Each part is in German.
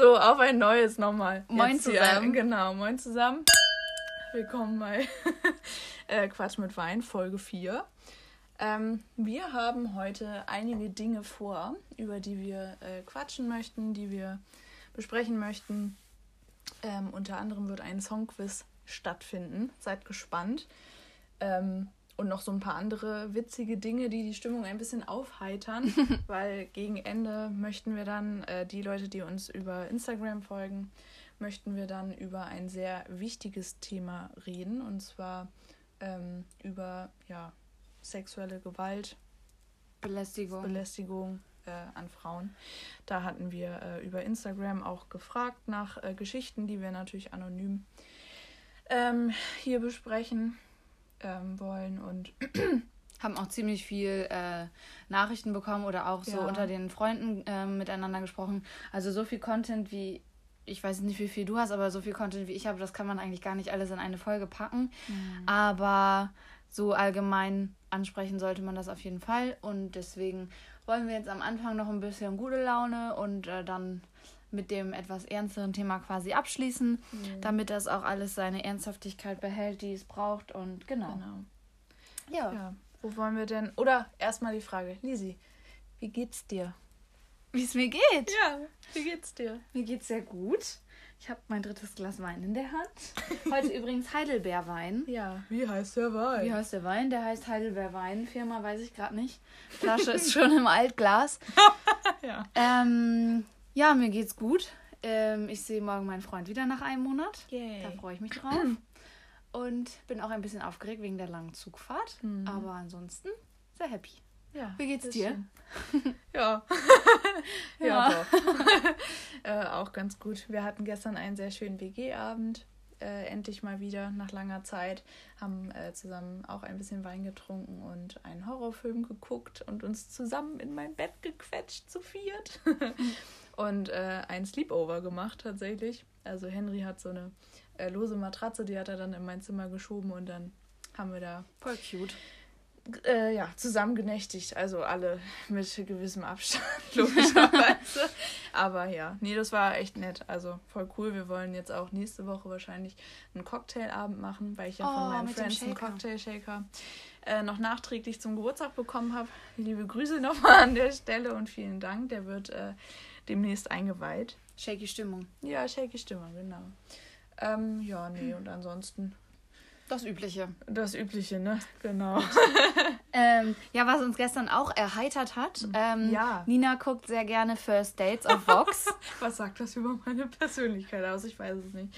So, auf ein neues nochmal. Moin Jetzt hier, zusammen. Genau, moin zusammen. Willkommen bei äh, Quatsch mit Wein, Folge 4. Ähm, wir haben heute einige Dinge vor, über die wir äh, quatschen möchten, die wir besprechen möchten. Ähm, unter anderem wird ein Songquiz stattfinden. Seid gespannt. Ähm, und noch so ein paar andere witzige Dinge, die die Stimmung ein bisschen aufheitern, weil gegen Ende möchten wir dann äh, die Leute, die uns über Instagram folgen, möchten wir dann über ein sehr wichtiges Thema reden und zwar ähm, über ja, sexuelle Gewalt, Belästigung. Belästigung äh, an Frauen. Da hatten wir äh, über Instagram auch gefragt nach äh, Geschichten, die wir natürlich anonym ähm, hier besprechen ähm, wollen und haben auch ziemlich viel äh, Nachrichten bekommen oder auch so Ja. unter den Freunden äh, miteinander gesprochen. Also so viel Content wie, ich weiß nicht, wie viel du hast, aber so viel Content wie ich habe, das kann man eigentlich gar nicht alles in eine Folge packen. Aber so allgemein ansprechen sollte man das auf jeden Fall. Und deswegen wollen wir jetzt am Anfang noch ein bisschen gute Laune und äh, dann mit dem etwas ernsteren Thema quasi abschließen, damit das auch alles seine Ernsthaftigkeit behält, die es braucht. Und genau. genau. Ja. Ja, wo wollen wir denn? Oder erstmal die Frage, Lisi, wie geht's dir? Wie es mir geht. Ja, wie geht's dir? Mir geht's sehr gut. Ich habe mein drittes Glas Wein in der Hand. Heute übrigens Heidelbeerwein. Ja, wie heißt der Wein? Wie heißt der Wein? Der heißt Heidelbeerwein. Firma weiß ich gerade nicht. Flasche ist schon im Altglas. ja. Ähm, ja, mir geht's gut. Ähm, ich sehe morgen meinen Freund wieder nach einem Monat. Yay. Da freue ich mich drauf. Und bin auch ein bisschen aufgeregt wegen der langen Zugfahrt. Mhm. Aber ansonsten sehr happy. Ja, Wie geht's dir? Ja. ja, Ja. äh, auch ganz gut. Wir hatten gestern einen sehr schönen WG-Abend. Äh, endlich mal wieder nach langer Zeit. Haben äh, zusammen auch ein bisschen Wein getrunken und einen Horrorfilm geguckt und uns zusammen in mein Bett gequetscht zu viert. Und äh, ein Sleepover gemacht tatsächlich. Also Henry hat so eine äh, lose Matratze, die hat er dann in mein Zimmer geschoben und dann haben wir da Voll cute. äh, ja, zusammen genächtigt. Also alle mit gewissem Abstand, logischerweise. Aber ja, nee, das war echt nett. Also voll cool. Wir wollen jetzt auch nächste Woche wahrscheinlich einen Cocktailabend machen, weil ich ja Oh, von meinen Friends einen Shaker. Cocktail-Shaker äh, noch nachträglich zum Geburtstag bekommen habe. Liebe Grüße nochmal an der Stelle und vielen Dank. Der wird äh, demnächst eingeweiht. Shaky Stimmung. Ja, shaky Stimme, genau. Ähm, ja, nee, und ansonsten Das Übliche. das Übliche, ne? Genau. Ähm, ja, was uns gestern auch erheitert hat. Ähm, Ja. Nina guckt sehr gerne First Dates auf Vox. Was sagt das über meine Persönlichkeit aus? Ich weiß es nicht.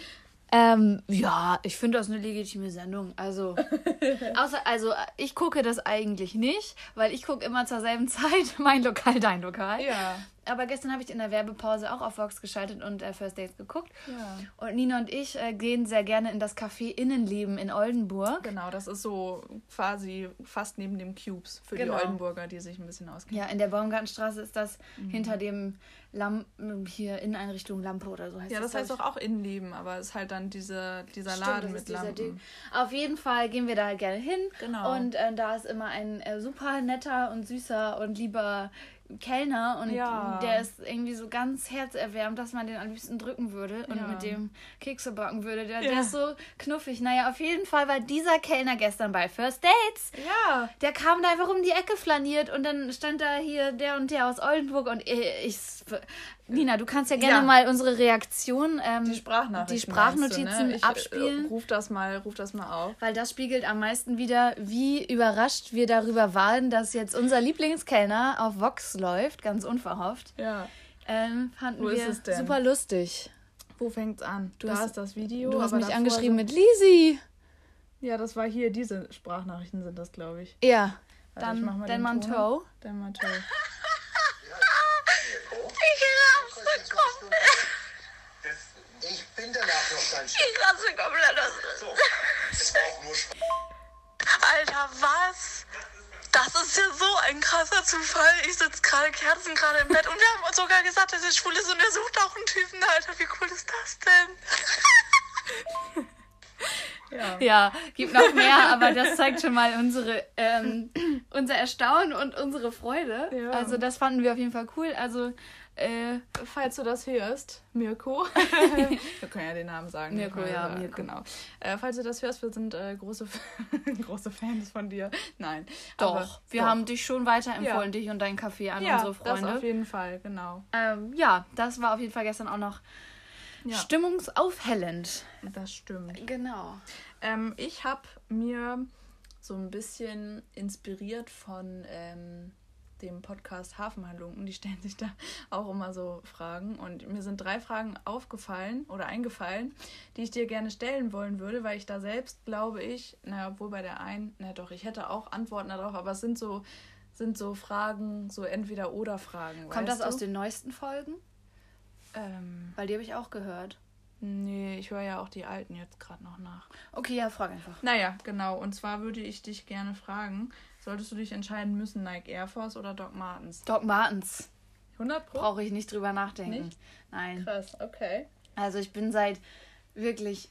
ähm, ja, ich finde das eine legitime Sendung. Also, außer, also ich gucke das eigentlich nicht, weil ich gucke immer zur selben Zeit mein Lokal, dein Lokal. Ja. Aber gestern habe ich in der Werbepause auch auf Vox geschaltet und äh, First Dates geguckt. Ja. Und Nina und ich äh, gehen sehr gerne in das Café Innenleben in Oldenburg. Genau, das ist so quasi fast neben dem Cubes für Genau. die Oldenburger, die sich ein bisschen auskennen. Ja, in der Baumgartenstraße ist das Mhm. hinter dem Lam hier Inneneinrichtung Lampe oder so heißt Ja, das glaub heißt doch auch Innenleben, aber es ist halt dann diese, dieser Stimmt, Laden das mit Lampen. Auf jeden Fall gehen wir da gerne hin. Genau. Und äh, da ist immer ein äh, super netter und süßer und lieber Kellner und Ja. der ist irgendwie so ganz herzerwärmend, dass man den am liebsten drücken würde und Ja. mit dem Kekse backen würde. Der, Ja. der ist so knuffig. Naja, auf jeden Fall war dieser Kellner gestern bei First Dates. Ja, Der kam da einfach um die Ecke flaniert und dann stand da hier der und der aus Oldenburg und ich. ich Nina, du kannst ja gerne Ja. mal unsere Reaktion, ähm, die Sprachnachrichten. die Sprachnotizen du, ne? ich, abspielen. Äh, ruf das mal, ruf das mal auf. Weil das spiegelt am meisten wieder, wie überrascht wir darüber waren, dass jetzt unser Lieblingskellner auf Vox läuft, ganz unverhofft. Ja. Ähm, fanden Wo wir super lustig. Wo fängt's an? Du da hast- ist das Video. Du hast mich angeschrieben mit Lisi. Ja, das war hier. Diese Sprachnachrichten sind das, glaube ich. Ja, Warte, ich mach dann mal den. Manteau. Dan Manteau. Ich bin Chef. Ich raste komplett aus. So, es war auch nur Spaß. Alter, was? Das ist ja so ein krasser Zufall. Ich sitze gerade Kerzen gerade im Bett und wir haben uns sogar gesagt, dass er schwul ist und er sucht auch einen Typen. Alter, wie cool ist das denn? Ja. Ja, gibt noch mehr, aber das zeigt schon mal unsere, ähm, unser Erstaunen und unsere Freude. Ja. Also das fanden wir auf jeden Fall cool. Also Äh, Falls du das hörst, Mirko. wir können ja den Namen sagen. Mirko, weil, ja, äh, Mirko. Genau. Äh, falls du das hörst, wir sind äh, große, große Fans von dir. Nein. doch, aber- wir doch. haben dich schon weiterempfohlen, Ja. dich und deinen Kaffee an ja, unsere das Freunde. auf jeden Fall, genau. Ähm, ja, das war auf jeden Fall gestern auch noch Ja, stimmungsaufhellend. das stimmt. Genau. Ähm, ich habe mir so ein bisschen inspiriert von ähm, dem Podcast Hafenhalunken. Die stellen sich da auch immer so Fragen. Und mir sind drei Fragen aufgefallen oder eingefallen, die ich dir gerne stellen wollen würde, weil ich da selbst glaube ich, naja, obwohl bei der einen, na doch, ich hätte auch Antworten darauf, aber es sind so, sind so Fragen, so entweder oder Fragen. Kommt das weißt aus du? den neuesten Folgen? Ähm, Weil die habe ich auch gehört. nee, ich höre ja auch die alten jetzt gerade noch nach. Okay, ja, frag einfach. Naja, genau. Und zwar würde ich dich gerne fragen, solltest du dich entscheiden müssen, Nike Air Force oder Doc Martens? Doc Martens. 100 Pro? Brauche ich nicht drüber nachdenken. Nicht? Nein. Krass, okay. Also ich bin seit wirklich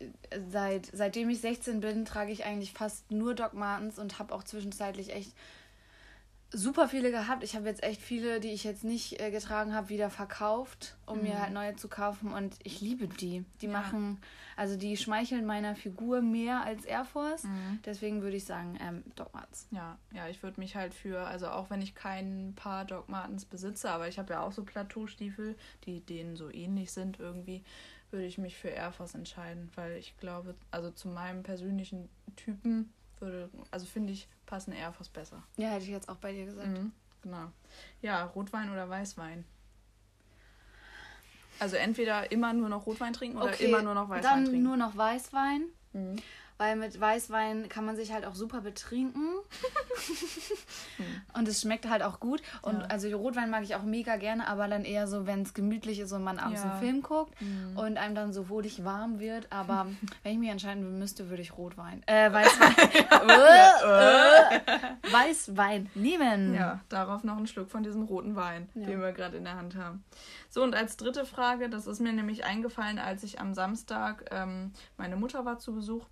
seit seitdem ich 16 bin, trage ich eigentlich fast nur Doc Martens und habe auch zwischenzeitlich echt super viele gehabt. Ich habe jetzt echt viele, die ich jetzt nicht äh, getragen habe, wieder verkauft, um mir halt neue zu kaufen und ich liebe die. Die Ja. machen, also die schmeicheln meiner Figur mehr als Air Force. Mhm. Deswegen würde ich sagen ähm, Doc Martens. Ja, ja, ich würde mich halt für, also auch wenn ich kein Paar Doc Martens besitze, aber ich habe ja auch so Plateaustiefel, die denen so ähnlich sind irgendwie, würde ich mich für Air Force entscheiden, weil ich glaube, also zu meinem persönlichen Typen würde, also finde ich, passen Air Force besser. Ja, hätte ich jetzt auch bei dir gesagt. Mhm, genau. Ja, Rotwein oder Weißwein? Also entweder immer nur noch Rotwein trinken oder immer nur noch Weißwein dann trinken. nur noch Weißwein. Mhm. Weil mit Weißwein kann man sich halt auch super betrinken. und es schmeckt halt auch gut. Und. Ja. also Rotwein mag ich auch mega gerne, aber dann eher so, wenn es gemütlich ist und man abends Ja. Einen Film guckt und einem dann so wohlig warm wird. Aber wenn ich mich entscheiden müsste, würde ich Rotwein. Äh, Weißwein. äh, äh, Weißwein nehmen. Ja, darauf noch einen Schluck von diesem roten Wein, Ja. den wir gerade in der Hand haben. So, und als dritte Frage, das ist mir nämlich eingefallen, als ich am Samstag, ähm, meine Mutter war zu Besuch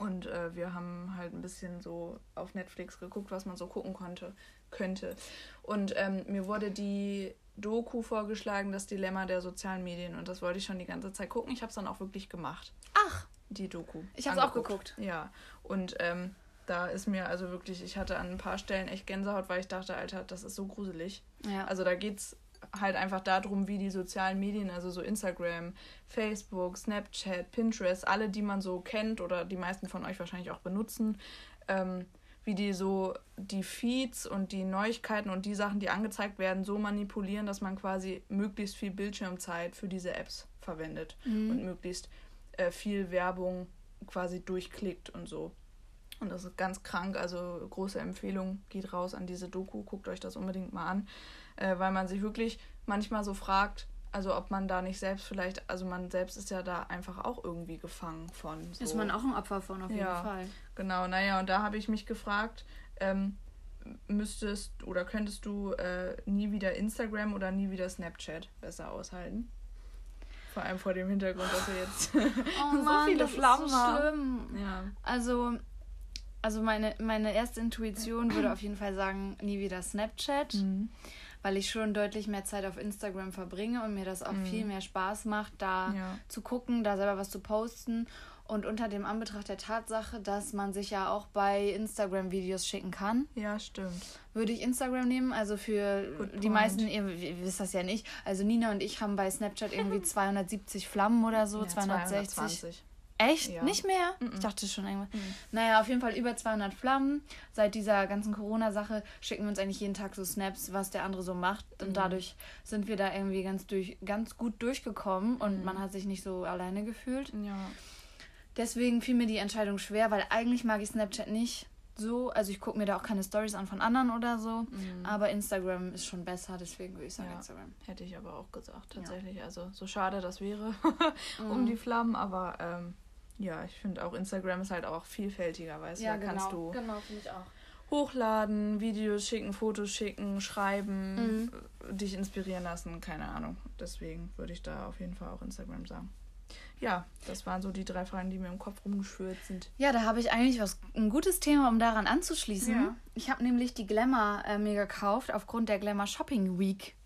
und äh, wir haben halt ein bisschen so auf Netflix geguckt, was man so gucken konnte, könnte. Und ähm, mir wurde die Doku vorgeschlagen, das Dilemma der sozialen Medien. Und das wollte ich schon die ganze Zeit gucken. Ich habe es dann auch wirklich gemacht, Ach, die Doku. Ich hab's auch angeguckt. geguckt. Ja, und ähm, da ist mir also wirklich, ich hatte an ein paar Stellen echt Gänsehaut, weil ich dachte, Alter, das ist so gruselig. ja. Also da geht's halt einfach darum, wie die sozialen Medien, also so Instagram, Facebook, Snapchat, Pinterest, alle, die man so kennt oder die meisten von euch wahrscheinlich auch benutzen, ähm, wie die so die Feeds und die Neuigkeiten und die Sachen, die angezeigt werden, so manipulieren, dass man quasi möglichst viel Bildschirmzeit für diese Apps verwendet und möglichst äh, viel Werbung quasi durchklickt und so. Und das ist ganz krank, also große Empfehlung, geht raus an diese Doku, guckt euch das unbedingt mal an, äh, weil man sich wirklich manchmal so fragt, also ob man da nicht selbst vielleicht, also man selbst ist ja da einfach auch irgendwie gefangen von. So. Ist man auch ein Opfer von, auf jeden Ja. Fall. Genau, naja, und da habe ich mich gefragt, ähm, müsstest oder könntest du äh, nie wieder Instagram oder nie wieder Snapchat besser aushalten? Vor allem vor dem Hintergrund, dass wir jetzt Oh so Mann, viele das Flammen ist so haben. schlimm. Ja. Also, also meine, meine erste Intuition würde auf jeden Fall sagen, nie wieder Snapchat, Mhm. Weil ich schon deutlich mehr Zeit auf Instagram verbringe und mir das auch viel mehr Spaß macht, da Mhm. Ja. zu gucken, da selber was zu posten. Und unter dem Anbetracht der Tatsache, dass man sich ja auch bei Instagram Videos schicken kann, ja, stimmt. würde ich Instagram nehmen. Also für Good die point. meisten, ihr, ihr wisst das ja nicht. Also Nina und ich haben bei Snapchat irgendwie 270 Flammen oder so, Ja, 260. 220. Echt? Ja. Nicht mehr? Ich dachte schon irgendwann. Naja, auf jeden Fall über 200 Flammen. Seit dieser ganzen Corona-Sache schicken wir uns eigentlich jeden Tag so Snaps, was der andere so macht. Und dadurch sind wir da irgendwie ganz, durch, ganz gut durchgekommen und man hat sich nicht so alleine gefühlt. Ja. Deswegen fiel mir die Entscheidung schwer, weil eigentlich mag ich Snapchat nicht so. Also ich gucke mir da auch keine Stories an von anderen oder so. Aber Instagram ist schon besser, deswegen würde ich sagen Ja. Instagram. Hätte ich aber auch gesagt, tatsächlich. Also so schade das wäre um die Flammen, aber ähm, ja, ich finde auch Instagram ist halt auch vielfältiger, weißt du. da kannst du Genau, finde ich auch. hochladen, Videos schicken, Fotos schicken, schreiben, Mhm. äh, dich inspirieren lassen, keine Ahnung. Deswegen würde ich da auf jeden Fall auch Instagram sagen. Ja, das waren so die drei Fragen, die mir im Kopf rumgeschwört sind. Ja, da habe ich eigentlich was ein gutes Thema, um daran anzuschließen. Ja. Ich habe nämlich die Glamour äh, mir gekauft aufgrund der Glamour Shopping Week.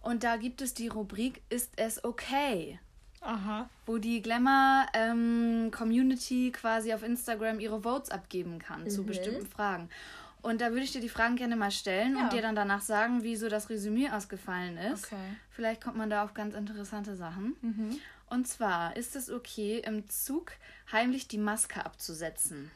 Und da gibt es die Rubrik Ist es okay? Aha. Wo die Glamour-Community quasi auf Instagram ihre Votes abgeben kann zu Mhm. bestimmten Fragen. Und da würde ich dir die Fragen gerne mal stellen Ja. und dir dann danach sagen, wie so das Resümee ausgefallen ist. Okay. Mhm. Vielleicht kommt man da auf ganz interessante Sachen. Und zwar ist es okay, im Zug heimlich die Maske abzusetzen.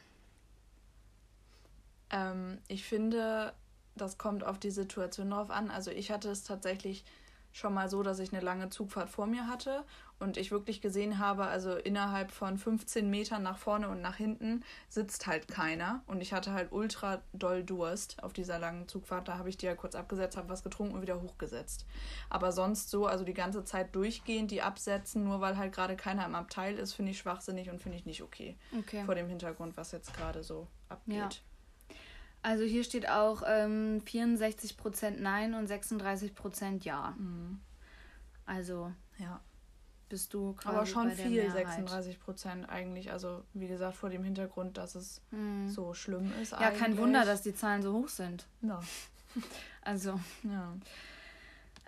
Ähm, ich finde, das kommt auf die Situation drauf an. Also ich hatte es tatsächlich schon mal so, dass ich eine lange Zugfahrt vor mir hatte und ich wirklich gesehen habe, also innerhalb von 15 Metern nach vorne und nach hinten sitzt halt keiner und ich hatte halt ultra doll Durst auf dieser langen Zugfahrt. Da habe ich die ja kurz abgesetzt, habe was getrunken und wieder hochgesetzt. Aber sonst so, also die ganze Zeit durchgehend die absetzen, nur weil halt gerade keiner im Abteil ist, finde ich schwachsinnig und finde ich nicht okay. Okay. Vor dem Hintergrund, was jetzt gerade so abgeht. Ja. Also hier steht auch ähm, 64% Nein und 36% Ja. Also ja. Bist du quasi Aber schon viel, Mehrheit. 36 Prozent eigentlich. Also wie gesagt, vor dem Hintergrund, dass es so schlimm ist. Ja, kein eigentlich. Wunder, dass die Zahlen so hoch sind. Ja. Also, ja.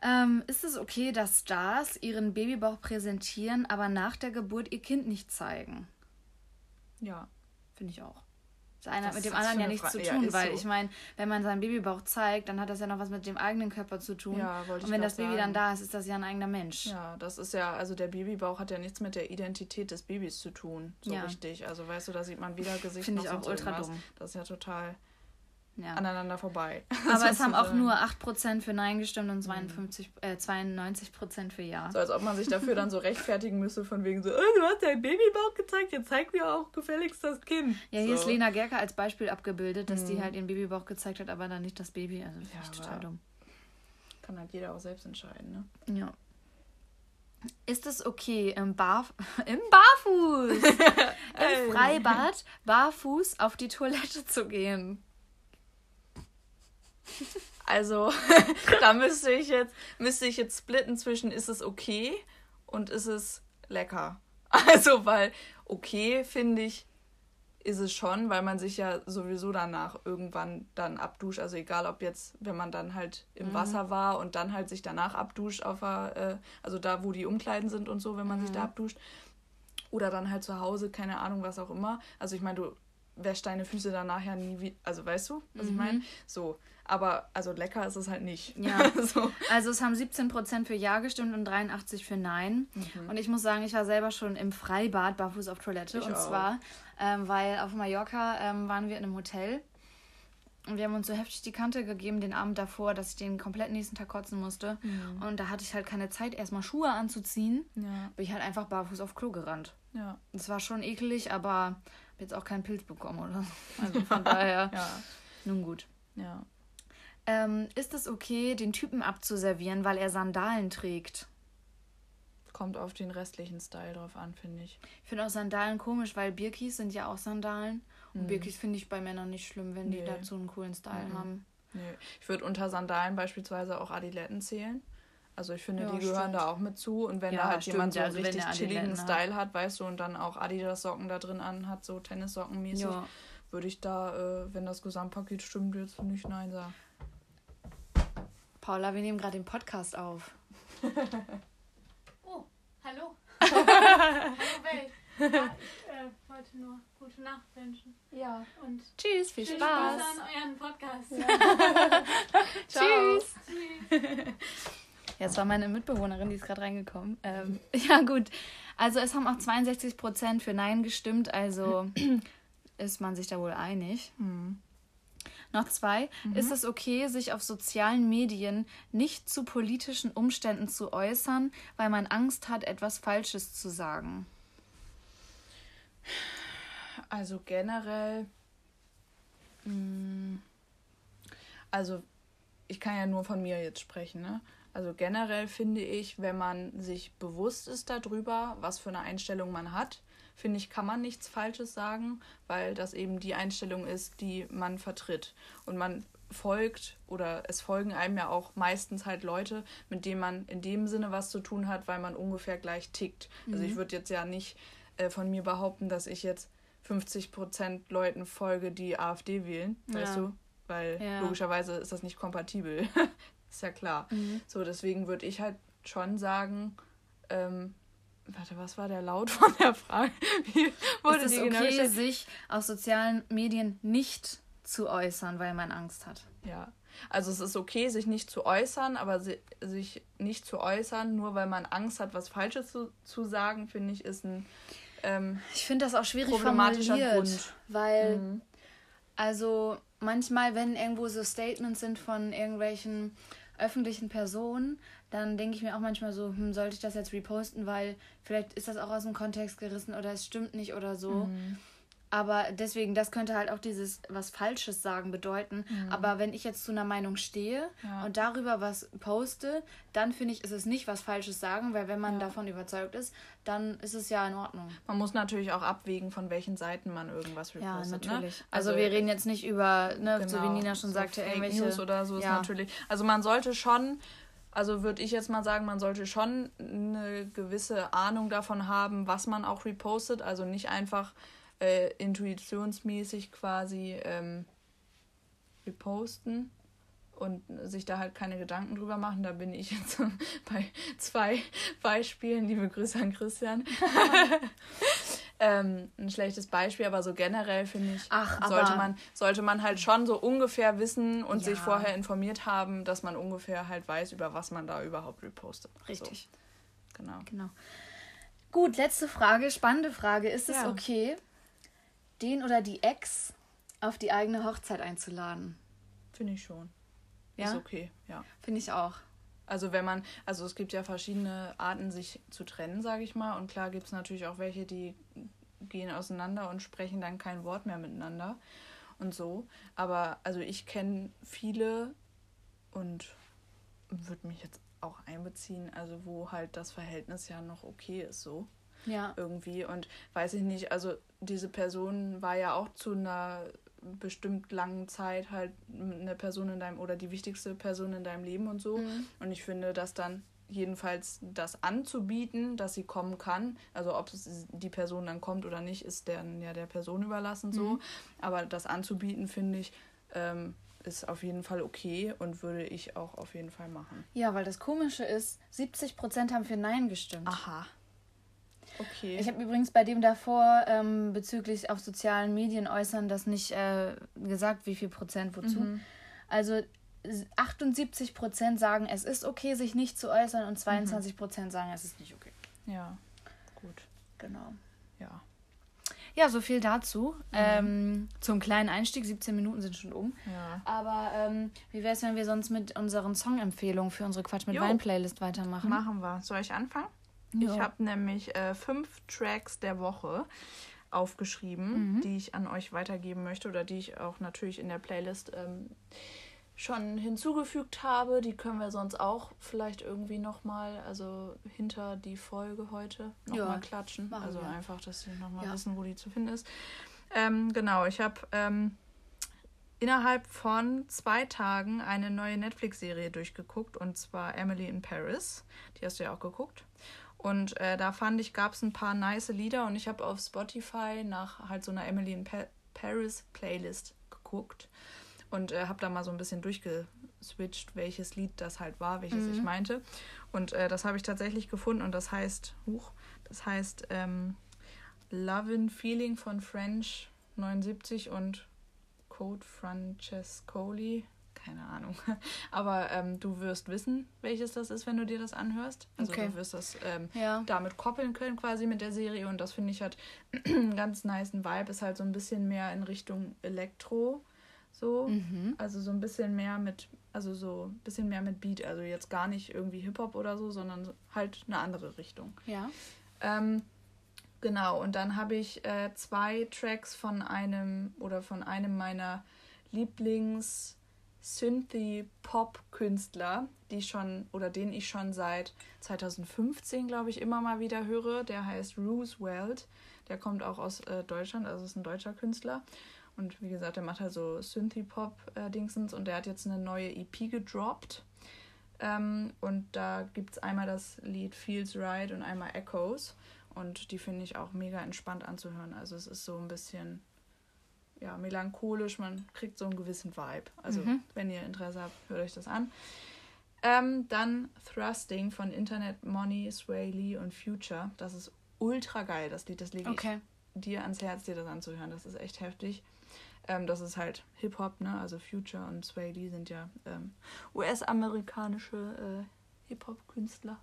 ähm, ist es okay, dass Stars ihren Babybauch präsentieren, aber nach der Geburt ihr Kind nicht zeigen? Ja. Finde ich auch. Das eine hat Was mit dem das anderen ja nichts zu Frage? Ja, tun, ist weil so. ich meine, wenn man seinen Babybauch zeigt, dann hat das ja noch was mit dem eigenen Körper zu tun. Ja, wollte ich Und wenn das Baby sagen. dann da ist, ist das ja ein eigener Mensch. Ja, das ist ja, also der Babybauch hat ja nichts mit der Identität des Babys zu tun, so Ja. richtig. Also weißt du, da sieht man weder Gesicht Finde noch ich auch ultra irgendwas. dumm. Das ist ja total Ja. aneinander vorbei. Aber es haben auch nur 8% für Nein gestimmt und 52, äh, 92% für Ja. So als ob man sich dafür dann so rechtfertigen müsste, von wegen so, oh, du hast deinen Babybauch gezeigt, jetzt zeig mir auch gefälligst das Kind. Ja, hier so. ist Lena Gerke als Beispiel abgebildet, dass die halt ihren Babybauch gezeigt hat, aber dann nicht das Baby. Also finde Ja, ich total dumm. Kann halt jeder auch selbst entscheiden, ne? Ja. Ist es okay, im, Barf im Barfuß, im Freibad, barfuß auf die Toilette zu gehen? Also, da müsste ich jetzt, müsste ich jetzt splitten zwischen ist es okay und ist es lecker. Also, weil okay finde ich, ist es schon, weil man sich ja sowieso danach irgendwann dann abduscht. Also egal ob jetzt, wenn man dann halt im Wasser war und dann halt sich danach abduscht auf der, äh, also da, wo die Umkleiden sind und so, wenn man sich da abduscht. Oder dann halt zu Hause, keine Ahnung, was auch immer. Also ich meine, du wäschst deine Füße danach ja nie wieder. Also weißt du, was ich meine? So. Aber also lecker ist es halt nicht. Ja. so. Also es haben 17% für Ja gestimmt und 83% für Nein. Und ich muss sagen, ich war selber schon im Freibad barfuß auf Toilette. Ich und auch. zwar, ähm, weil auf Mallorca ähm, waren wir in einem Hotel. Und wir haben uns so heftig die Kante gegeben den Abend davor, dass ich den kompletten nächsten Tag kotzen musste. Und da hatte ich halt keine Zeit, erstmal Schuhe anzuziehen. Ja, Bin ich halt einfach barfuß auf Klo gerannt. ja, Das war schon eklig, aber hab jetzt auch keinen Pilz bekommen oder so. Also von daher, ja, nun gut. ja. Ähm, ist es okay, den Typen abzuservieren, weil er Sandalen trägt? Kommt auf den restlichen Style drauf an, finde ich. Ich finde auch Sandalen komisch, weil Birkis sind ja auch Sandalen. Und Birkis finde ich bei Männern nicht schlimm, wenn die Nee. dazu einen coolen Style haben. Nee. Ich würde unter Sandalen beispielsweise auch Adiletten zählen. Also ich finde, Ja, die gehören stimmt. da auch mit zu. Und wenn Ja, da halt stimmt. jemand so einen Also richtig chilligen hat. Style hat, weißt du, und dann auch Adidas-Socken da drin anhat, so Tennissocken mäßig, Ja. würde ich da, äh, wenn das Gesamtpaket stimmt, jetzt nicht Nein sagen. Paula, wir nehmen gerade den Podcast auf. Oh, hallo. hallo Welt. Ja, ich äh, wollte nur gute Nacht wünschen. Ja. Und Tschüss, viel viel Spaß. Spaß an euren Podcast. Tschüss. Jetzt war meine Mitbewohnerin, die ist gerade reingekommen. Ähm, ja, gut. Also es haben auch 62% für Nein gestimmt, also ist man sich da wohl einig. Noch zwei. Ist es okay, sich auf sozialen Medien nicht zu politischen Umständen zu äußern, weil man Angst hat, etwas Falsches zu sagen? Also generell. mh, Also, ich kann ja nur von mir jetzt sprechen, ne? Also generell finde ich, wenn man sich bewusst ist darüber, was für eine Einstellung man hat, finde ich, kann man nichts Falsches sagen, weil das eben die Einstellung ist, die man vertritt. Und man folgt oder es folgen einem ja auch meistens halt Leute, mit denen man in dem Sinne was zu tun hat, weil man ungefähr gleich tickt. Also ich würde jetzt ja nicht äh, von mir behaupten, dass ich jetzt 50% Leuten folge, die AfD wählen, weißt Ja. du? Weil Ja. logischerweise ist das nicht kompatibel. Ist ja klar. Mhm. So, deswegen würde ich halt schon sagen, ähm, warte, was war der Laut von der Frage? Wie wurde ist es genau okay, gestellt? sich auf sozialen Medien nicht zu äußern, weil man Angst hat? Ja. Also es ist okay, sich nicht zu äußern, aber si sich nicht zu äußern, nur weil man Angst hat, was Falsches zu, zu sagen, finde ich, ist ein ähm, Ich finde das auch schwierig Problematischer Grund. weil Mhm. also manchmal, wenn irgendwo so Statements sind von irgendwelchen öffentlichen Personen, dann denke ich mir auch manchmal so, hm, sollte ich das jetzt reposten, weil vielleicht ist das auch aus dem Kontext gerissen oder es stimmt nicht oder so. Mhm. Aber deswegen, das könnte halt auch dieses was Falsches sagen bedeuten. Aber wenn ich jetzt zu einer Meinung stehe Mhm. Ja. und darüber was poste, dann finde ich, ist es nicht was Falsches sagen, weil wenn man Ja. davon überzeugt ist, dann ist es ja in Ordnung. Man muss natürlich auch abwägen, von welchen Seiten man irgendwas Ja, repostet. natürlich. Ne? Also, wir reden jetzt nicht über, ne, so wie genau, Nina schon so sagte, Fake irgendwelche News oder so ist ja. natürlich. Also man sollte schon, also würde ich jetzt mal sagen, man sollte schon eine gewisse Ahnung davon haben, was man auch repostet. Also nicht einfach äh, intuitionsmäßig quasi ähm, reposten und sich da halt keine Gedanken drüber machen. Da bin ich jetzt bei zwei Beispielen. Liebe Grüße an Christian. ähm, ein schlechtes Beispiel, aber so generell finde ich, Ach, sollte, man, sollte man halt schon so ungefähr wissen und sich Ja. vorher informiert haben, dass man ungefähr halt weiß, über was man da überhaupt repostet. Richtig. So, genau. Genau. Gut, letzte Frage, spannende Frage. Ist es Ja. okay, den oder die Ex auf die eigene Hochzeit einzuladen? Finde ich schon. Ja? Ist okay, ja. Finde ich auch. Also wenn man, also es gibt ja verschiedene Arten, sich zu trennen, sage ich mal. Und klar gibt es natürlich auch welche, die gehen auseinander und sprechen dann kein Wort mehr miteinander und so. Aber also ich kenne viele und würde mich jetzt auch einbeziehen, also wo halt das Verhältnis ja noch okay ist so Ja. irgendwie. Und weiß ich nicht, also diese Person war ja auch zu einer bestimmt langen Zeit halt eine Person in deinem oder die wichtigste Person in deinem Leben und so. Und ich finde, dass dann jedenfalls das anzubieten, dass sie kommen kann, also ob es die Person dann kommt oder nicht, ist dann ja der Person überlassen so. Aber das anzubieten, finde ich, ähm, ist auf jeden Fall okay und würde ich auch auf jeden Fall machen. Ja, weil das Komische ist, 70% haben für Nein gestimmt. Aha. Okay. Ich habe übrigens bei dem davor ähm, bezüglich auf sozialen Medien äußern das nicht äh, gesagt, wie viel Prozent wozu. Mhm. Also s- 78 Prozent sagen, es ist okay, sich nicht zu äußern und 22 Prozent sagen, es ist nicht okay. ja, gut. Genau. Ja. Ja, so viel dazu. Ähm, zum kleinen Einstieg, 17 Minuten sind schon um. Ja. Aber ähm, wie wäre es, wenn wir sonst mit unseren Songempfehlungen für unsere Quatsch mit Jo. Wein Playlist weitermachen? Machen wir. Soll ich anfangen? Ja. Ich habe nämlich äh, fünf Tracks der Woche aufgeschrieben, die ich an euch weitergeben möchte oder die ich auch natürlich in der Playlist ähm, schon hinzugefügt habe. Die können wir sonst auch vielleicht irgendwie nochmal, also hinter die Folge heute nochmal Ja, klatschen. Also wir. einfach, dass sie nochmal Ja. wissen, wo die zu finden ist. Ähm, genau, ich habe ähm, innerhalb von zwei Tagen eine neue Netflix-Serie durchgeguckt und zwar Emily in Paris. Die hast du ja auch geguckt. Und äh, da fand ich, gab es ein paar nice Lieder und ich habe auf Spotify nach halt so einer Emily in pa Paris Playlist geguckt und äh, habe da mal so ein bisschen durchgeswitcht, welches Lied das halt war, welches ich meinte. Und äh, das habe ich tatsächlich gefunden und das heißt, huch, das heißt ähm, Lovin' Feeling von French 79 und Code Francescoli. Keine Ahnung. Aber ähm, du wirst wissen, welches das ist, wenn du dir das anhörst. Also Okay. du wirst das ähm, Ja. damit koppeln können quasi mit der Serie und das finde ich hat einen ganz niceen Vibe. Ist halt so ein bisschen mehr in Richtung Elektro. So. Mhm. Also so ein bisschen mehr mit, also so ein bisschen mehr mit Beat. Also jetzt gar nicht irgendwie Hip-Hop oder so, sondern so- halt eine andere Richtung. Ja. Ähm, genau, und dann habe ich äh, zwei Tracks von einem oder von einem meiner Lieblings Synthie-Pop-Künstler, die schon oder den ich schon seit 2015, glaube ich, immer mal wieder höre. Der heißt Roosevelt. Der kommt auch aus äh, Deutschland, also ist ein deutscher Künstler. Und wie gesagt, der macht halt so Synthie-Pop-Dingsens und der hat jetzt eine neue EP gedroppt. Ähm, und da gibt es einmal das Lied Feels Right und einmal Echoes. Und die finde ich auch mega entspannt anzuhören. Also es ist so ein bisschen ja, melancholisch, man kriegt so einen gewissen Vibe. Also Mhm. wenn ihr Interesse habt, hört euch das an. Ähm, dann Thrusting von Internet Money, Sway Lee und Future. Das ist ultra geil, das Lied. Das lege Okay. ich dir ans Herz, dir das anzuhören. Das ist echt heftig. Ähm, das ist halt Hip-Hop, ne? Also Future und Sway Lee sind ja ähm, US-amerikanische äh, Hip-Hop-Künstler.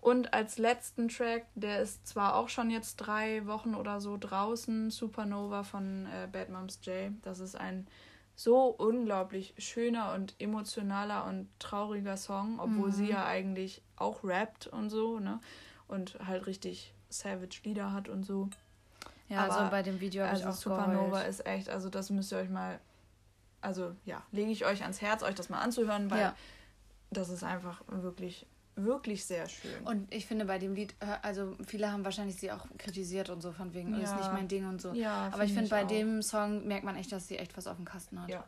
Und als letzten Track, der ist zwar auch schon jetzt drei Wochen oder so draußen, Supernova von äh, Bad Moms J. Das ist ein so unglaublich schöner und emotionaler und trauriger Song, obwohl sie ja eigentlich auch rappt und so, ne? Und halt richtig Savage Lieder hat und so. Ja, Aber, also bei dem Video habe ich Also auch Supernova geheult. ist echt, also das müsst ihr euch mal, also ja, lege ich euch ans Herz, euch das mal anzuhören, weil Ja. das ist einfach wirklich, wirklich sehr schön. Und ich finde bei dem Lied, äh, also viele haben wahrscheinlich sie auch kritisiert und so von wegen, ist Ja. nicht mein Ding und so. Ja, Aber ich finde bei auch. dem Song merkt man echt, dass sie echt was auf dem Kasten hat. ja,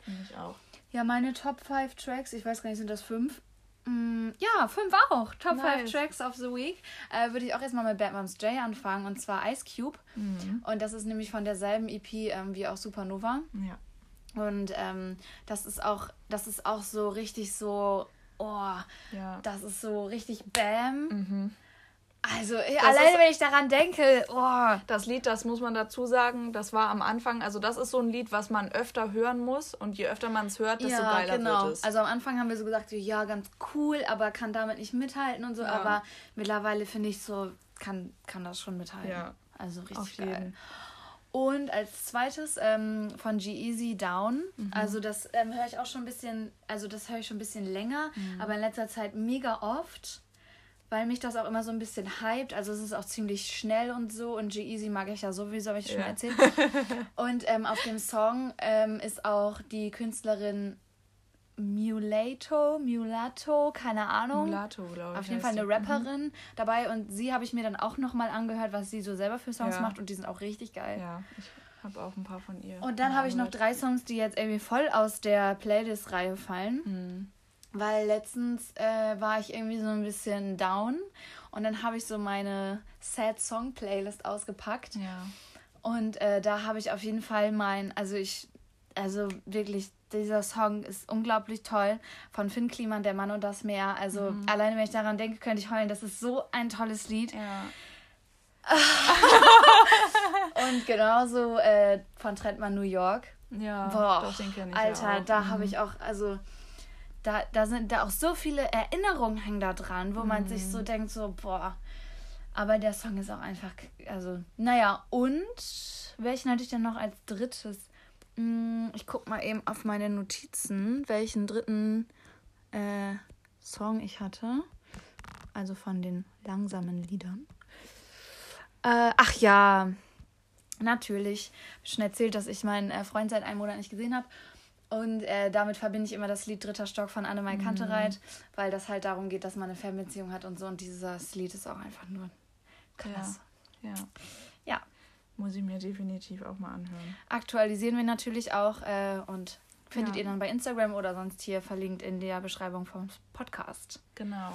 finde ich auch. Ja, meine Top 5 Tracks, ich weiß gar nicht, sind das fünf? Mm, ja, fünf auch. Top 5 Nice. Tracks of the Week. Äh, Würde ich auch erstmal mit Bad Moms J anfangen und zwar Ice Cube. Und das ist nämlich von derselben EP ähm, wie auch Supernova. Ja, Und ähm, das ist auch, das ist auch so richtig so, oh, ja. das ist so richtig Bam. Mhm. Also alleine wenn ich daran denke, oh, Das Lied, das muss man dazu sagen, das war am Anfang, also das ist so ein Lied, was man öfter hören muss und je öfter man es hört, desto geiler genau. wird es. Also am Anfang haben wir so gesagt, ja, ganz cool, aber kann damit nicht mithalten und so. Ja. Aber mittlerweile finde ich so, kann, kann das schon mithalten. Ja. Also richtig Auf geil. jeden. Und als zweites ähm, von G-Eazy Down. Mhm. Also das ähm, höre ich auch schon ein bisschen, also das höre ich schon ein bisschen länger, Mhm. aber in letzter Zeit mega oft. Weil mich das auch immer so ein bisschen hypt. Also es ist auch ziemlich schnell und so. Und G-Eazy mag ich ja sowieso, habe ich schon Ja. erzählt. und ähm, auf dem Song ähm, ist auch die Künstlerin Mulato, Mulato, keine Ahnung. Mulatto, glaube ich. Auf jeden Fall eine. Rapperin dabei und sie habe ich mir dann auch nochmal angehört, was sie so selber für Songs Ja. macht und die sind auch richtig geil. Ja, ich habe auch ein paar von ihr. Und dann habe ich noch drei Songs, die jetzt irgendwie voll aus der Playlist-Reihe fallen. Mhm. Weil letztens äh, war ich irgendwie so ein bisschen down und dann habe ich so meine Sad Song Playlist ausgepackt. Ja. Und äh, da habe ich auf jeden Fall mein, also ich, also wirklich, dieser Song ist unglaublich toll. Von Finn Kliman, Der Mann und das Meer. Also Mhm. alleine, wenn ich daran denke, könnte ich heulen. Das ist so ein tolles Lied. Ja. Und genauso äh, von Trentmann New York. Ja, Boah, doch, den kenn ich Alter, auch. da Mhm. habe ich auch, also da, da sind da auch so viele Erinnerungen hängen da dran, wo man sich Mhm. so denkt, so, boah. Aber der Song ist auch einfach, also, naja, und welchen hatte ich denn noch als drittes? Hm, Ich guck mal eben auf meine Notizen, welchen dritten äh, Song ich hatte. Also von den langsamen Liedern. Äh, ach ja, natürlich. Hab Schon erzählt, dass ich meinen äh, Freund seit einem Monat nicht gesehen habe. Und äh, damit verbinde ich immer das Lied Dritter Stock von Annemai Mhm. Kantereit, weil das halt darum geht, dass man eine Fernbeziehung hat und so. Und dieses Lied ist auch einfach nur krass. Ja. Ja. Muss ich mir definitiv auch mal anhören. Aktualisieren wir natürlich auch äh, und findet Ja. ihr dann bei Instagram oder sonst hier verlinkt in der Beschreibung vom Podcast. Genau.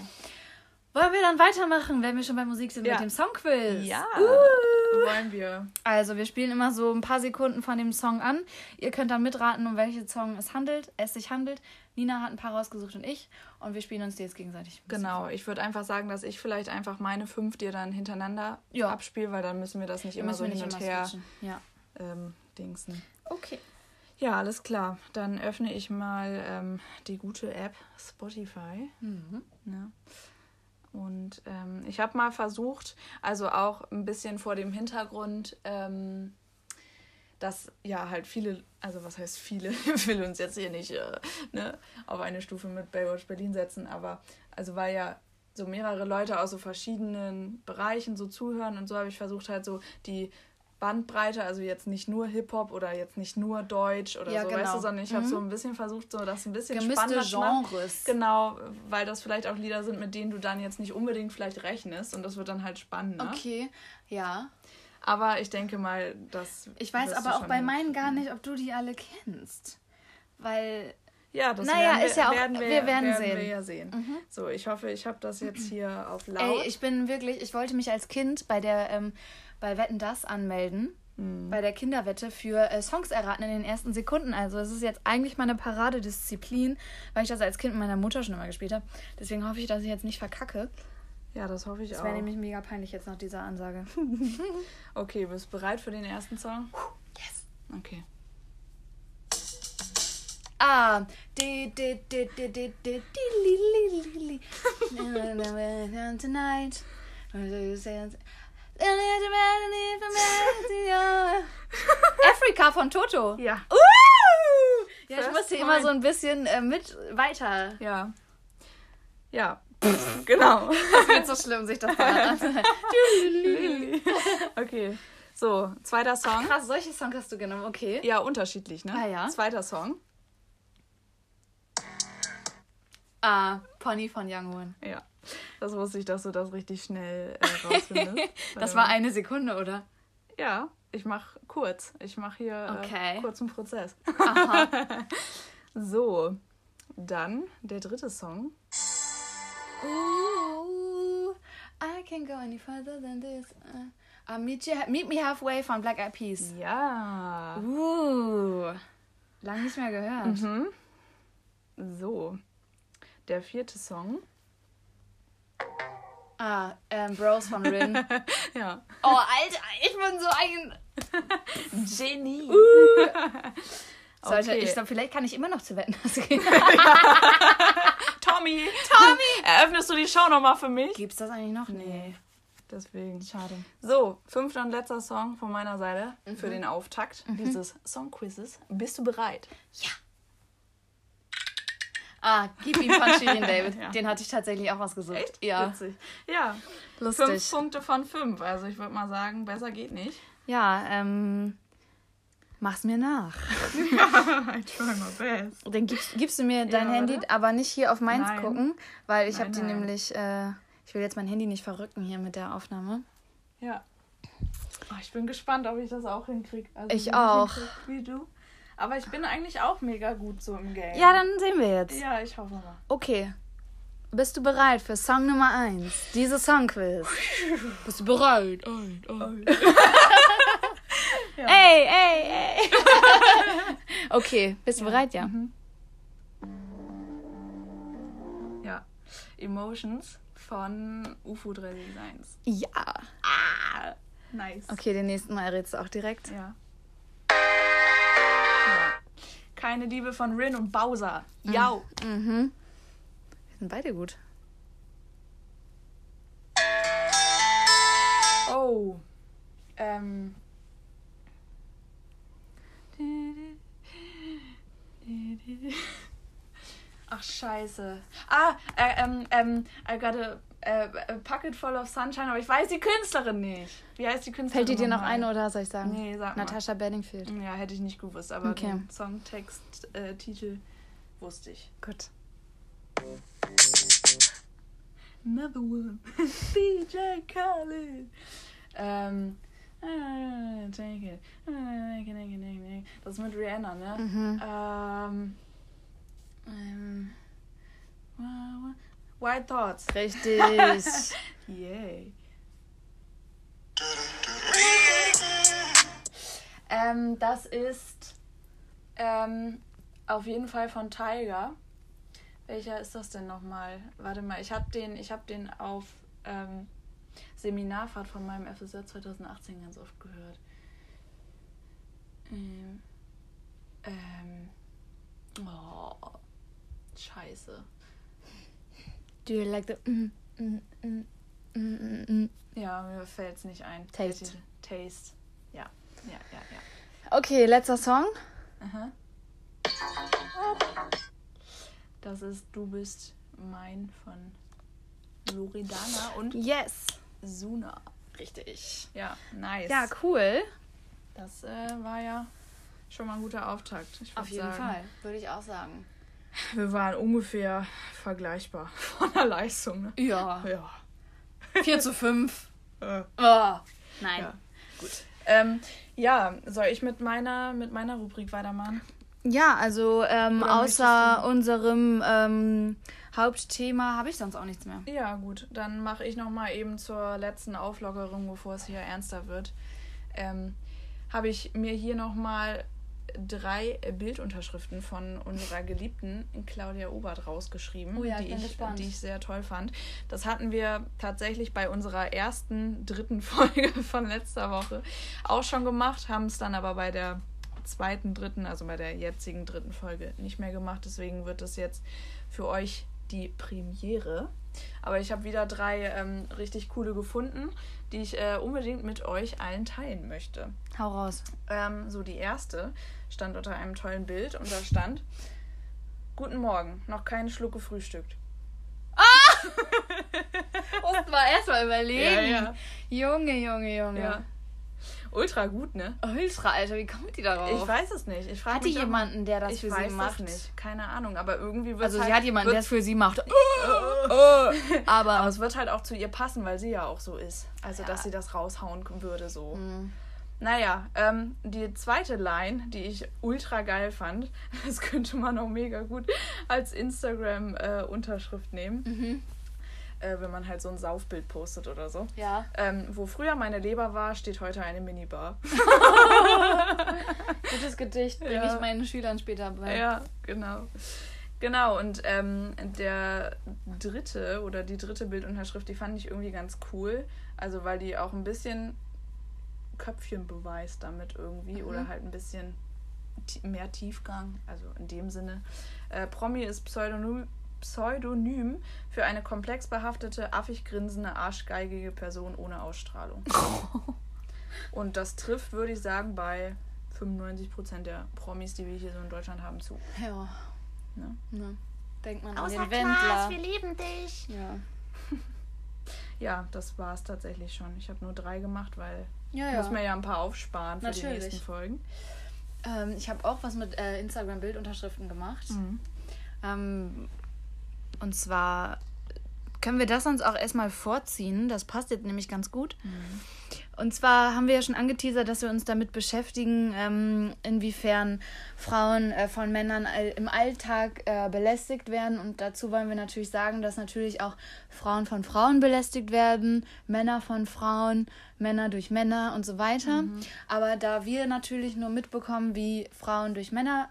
Wollen wir dann weitermachen, wenn wir schon bei Musik sind Ja. mit dem Songquiz? Ja. Wollen wir. Also, wir spielen immer so ein paar Sekunden von dem Song an. Ihr könnt dann mitraten, um welchen Song es handelt, es sich handelt. Nina hat ein paar rausgesucht und ich. Und wir spielen uns die jetzt gegenseitig. Genau, ich würde einfach sagen, dass ich vielleicht einfach meine fünf dir dann hintereinander Ja. abspiele, weil dann müssen wir das nicht Wir immer so wir hin nicht und her. Ja. ähm, dingsen. Okay. Ja, alles klar. Dann öffne ich mal ähm, die gute App Spotify. Mhm. Ne? Und ähm, ich habe mal versucht, also auch ein bisschen vor dem Hintergrund, ähm, dass ja halt viele, also was heißt viele, ich will uns jetzt hier nicht äh, ne, auf eine Stufe mit Baywatch Berlin setzen, aber also weil ja so mehrere Leute aus so verschiedenen Bereichen so zuhören und so habe ich versucht halt so die Bandbreite, also jetzt nicht nur Hip-Hop oder jetzt nicht nur Deutsch oder Ja, so, weißt genau. du, sondern ich habe Mhm. so ein bisschen versucht, so das ein bisschen Gemisste spannender. Genres. Genau, weil das vielleicht auch Lieder sind, mit denen du dann jetzt nicht unbedingt vielleicht rechnest und das wird dann halt spannend. Ne? Okay, ja. Aber ich denke mal, dass. Ich weiß aber auch bei meinen gar nicht, ob du die alle kennst. Weil, Ja, das Naja, werden wir, ist ja auch- werden wir, wir werden Wir sehen. Mhm. ja sehen. So, ich hoffe, ich habe das jetzt hier auf laut. ey, ich bin wirklich, ich wollte mich als Kind bei der, ähm, bei Wetten Das anmelden. bei der Kinderwette für äh, Songs erraten in den ersten Sekunden. Also es ist jetzt eigentlich meine Paradedisziplin, weil ich das als Kind mit meiner Mutter schon immer gespielt habe. Deswegen hoffe ich, dass ich jetzt nicht verkacke. Ja, das hoffe ich Das auch. wäre nämlich mega peinlich jetzt nach dieser Ansage. Okay, bist du bereit für den ersten Song? Yes. Okay. Ah, di di di di di di li li li li. Tonight. Afrika von Toto. Ja. Uh! Ja, ich First musste immer so ein bisschen äh, mit weiter. Ja. Ja. genau. Das wird so schlimm, sich das anzuhören. okay. So, zweiter Song. Krass, solche Songs hast du genommen, okay. Ja, unterschiedlich, ne? Ah, ja. Zweiter Song. Ah, Pony von Young One. Ja. Das wusste ich, dass du das richtig schnell äh, rausfindest. Das war eine Sekunde, oder? Ja, ich mach kurz. Ich mach hier Okay. äh, kurzen Prozess. Aha. So, dann der dritte Song. Ooh, I can't go any further than this. Uh, uh, meet, you, meet Me Halfway von Black Eyed Peas. Ja. Uh, lang nicht mehr gehört. Mhm. So, der vierte Song. Ah, ähm, Bros von Rin. Ja. oh, Alter, ich bin so ein... Genie. Sollte, Okay. ich glaube, vielleicht kann ich immer noch zu wetten. gehen. Tommy. Tommy. Eröffnest du die Show nochmal für mich? Gibt's das eigentlich noch? Nee. Deswegen. Schade. So, fünfter und letzter Song von meiner Seite für den Auftakt dieses Songquizzes. Bist du bereit? Ah, gib ihm von Shirin David. Ja. Den hatte ich tatsächlich auch ausgesucht. Ja, Witzig. Ja. lustig. Fünf Punkte von fünf. Also ich würde mal sagen, besser geht nicht. Ja, ähm, mach's mir nach. I try my best. Dann gibst, gibst du mir dein Ja, Handy, warte. aber nicht hier auf meins Nein. gucken, weil ich habe die nein. nämlich, äh, ich will jetzt mein Handy nicht verrücken hier mit der Aufnahme. Ja. Oh, ich bin gespannt, ob ich das auch hinkriege. Also Ich auch. hinkrieg Wie du. Aber ich bin eigentlich auch mega gut so im Game. Ja, dann sehen wir jetzt. Ja, ich hoffe mal. Okay. Bist du bereit für Song Nummer 1? Diese Songquiz. Bist du bereit? Ey, ey, ey. okay, bist du bereit? Ja. Ja. Emotions von UFO 361. Ja. Nice. Okay, den nächsten Mal errätst du auch direkt. Ja. ja. Keine Liebe von Rin und Bowser. Jau. Mhm. Wir sind beide gut. Oh. Ähm. Ach, scheiße. Ah, äh, ähm, ähm, I got a, äh, a Pocket full of sunshine, aber ich weiß die Künstlerin nicht. Wie heißt die Künstlerin? Fällt dir dir noch eine oder soll ich sagen? Nee, sag mal. Natascha Bedingfield. Ja, hätte ich nicht gewusst, aber Okay. den Songtext, äh, Titel wusste ich. Gut. Another one. DJ Khaled. Ähm. äh, Take it. Äh, Das ist mit Rihanna, ne? Mhm. Ähm. Ähm White Thoughts. Richtig. Yay. Ähm, das ist ähm, auf jeden Fall von Tiger. Welcher ist das denn nochmal? Warte mal, ich habe den, ich hab den auf ähm, Seminarfahrt von meinem FSJ 2018 ganz oft gehört. Ähm, ähm, oh, scheiße. Do you like the... Mm, mm, mm, mm, mm, mm. Ja, mir fällt es nicht ein. Taste. Taste. Ja, ja, ja, ja. Okay, letzter Song. Aha. Das ist Du bist mein von Loredana und Yes. Suna. Richtig. Ja, nice. Ja, cool. Das äh, war ja schon mal ein guter Auftakt. Auf jeden sagen. Fall, würde ich auch sagen. Wir waren ungefähr vergleichbar von der Leistung. Ne? Ja. Ja. 4 zu 5. Äh. Oh. Nein. Ja. Ähm, ja, soll ich mit meiner, mit meiner Rubrik weitermachen? Ja, also ähm, außer unserem ähm, Hauptthema habe ich sonst auch nichts mehr. Ja, gut. Dann mache ich noch mal eben zur letzten Auflockerung, bevor es hier ernster wird. Ähm, habe ich mir hier nochmal drei Bildunterschriften von unserer geliebten Claudia Obert rausgeschrieben, Oh ja, die, ich, die ich sehr toll fand. Das hatten wir tatsächlich bei unserer ersten, dritten Folge von letzter Woche auch schon gemacht, haben es dann aber bei der zweiten, dritten, also bei der jetzigen dritten Folge nicht mehr gemacht. Deswegen wird es jetzt für euch die Premiere. Aber ich habe wieder drei ähm, richtig coole gefunden, die ich äh, unbedingt mit euch allen teilen möchte. Hau raus. Ähm, so die erste stand unter einem tollen Bild und da stand: Guten Morgen, noch keinen Schluck gefrühstückt. Musst mal erstmal überlegen. Ja, ja. Junge, Junge, Junge. Ja. Ultra gut, ne? Ultra, Alter, wie kommt die darauf? Ich weiß es nicht. Ich frage Hat die jemanden, der das ich für weiß sie macht? Das nicht. Keine Ahnung, aber irgendwie wird Also halt, sie hat jemanden, der es für sie macht. aber Aber es wird halt auch zu ihr passen, weil sie ja auch so ist. Also, Ja. dass sie das raushauen würde, so. Mhm. Naja, ähm, die zweite Line, die ich ultra geil fand, das könnte man auch mega gut als Instagram-Unterschrift nehmen. Mhm. Äh, wenn man halt so ein Saufbild postet oder so. ja. Ähm, wo früher meine Leber war, steht heute eine Minibar. Gutes Gedicht bringe Ja. ich meinen Schülern später bei. Ja, genau. Genau, und ähm, der dritte oder die dritte Bildunterschrift, die fand ich irgendwie ganz cool. Also, weil die auch ein bisschen Köpfchen beweist damit irgendwie oder halt ein bisschen mehr Tiefgang. Also in dem Sinne. Äh, Promi ist Pseudonym, Pseudonym für eine komplex behaftete, affig grinsende, arschgeigige Person ohne Ausstrahlung. Und das trifft, würde ich sagen, bei 95% der Promis, die wir hier so in Deutschland haben, zu. Ja. Ne? Ne. Denkt man Außer an den Klaas, Wendler. wir lieben dich. Ja. Ja, das war es tatsächlich schon. Ich habe nur drei gemacht, weil Ja, ich ja. muss mir ja ein paar aufsparen für die Natürlich. nächsten Folgen. Ähm, ich habe auch was mit äh, Instagram-Bildunterschriften gemacht. Ähm, und zwar können wir das uns auch erstmal vorziehen. Das passt jetzt nämlich ganz gut. Und zwar haben wir ja schon angeteasert, dass wir uns damit beschäftigen, ähm, inwiefern Frauen äh, von Männern all, im Alltag äh, belästigt werden. Und dazu wollen wir natürlich sagen, dass natürlich auch Frauen von Frauen belästigt werden, Männer von Frauen, Männer durch Männer und so weiter. Aber da wir natürlich nur mitbekommen, wie Frauen durch Männer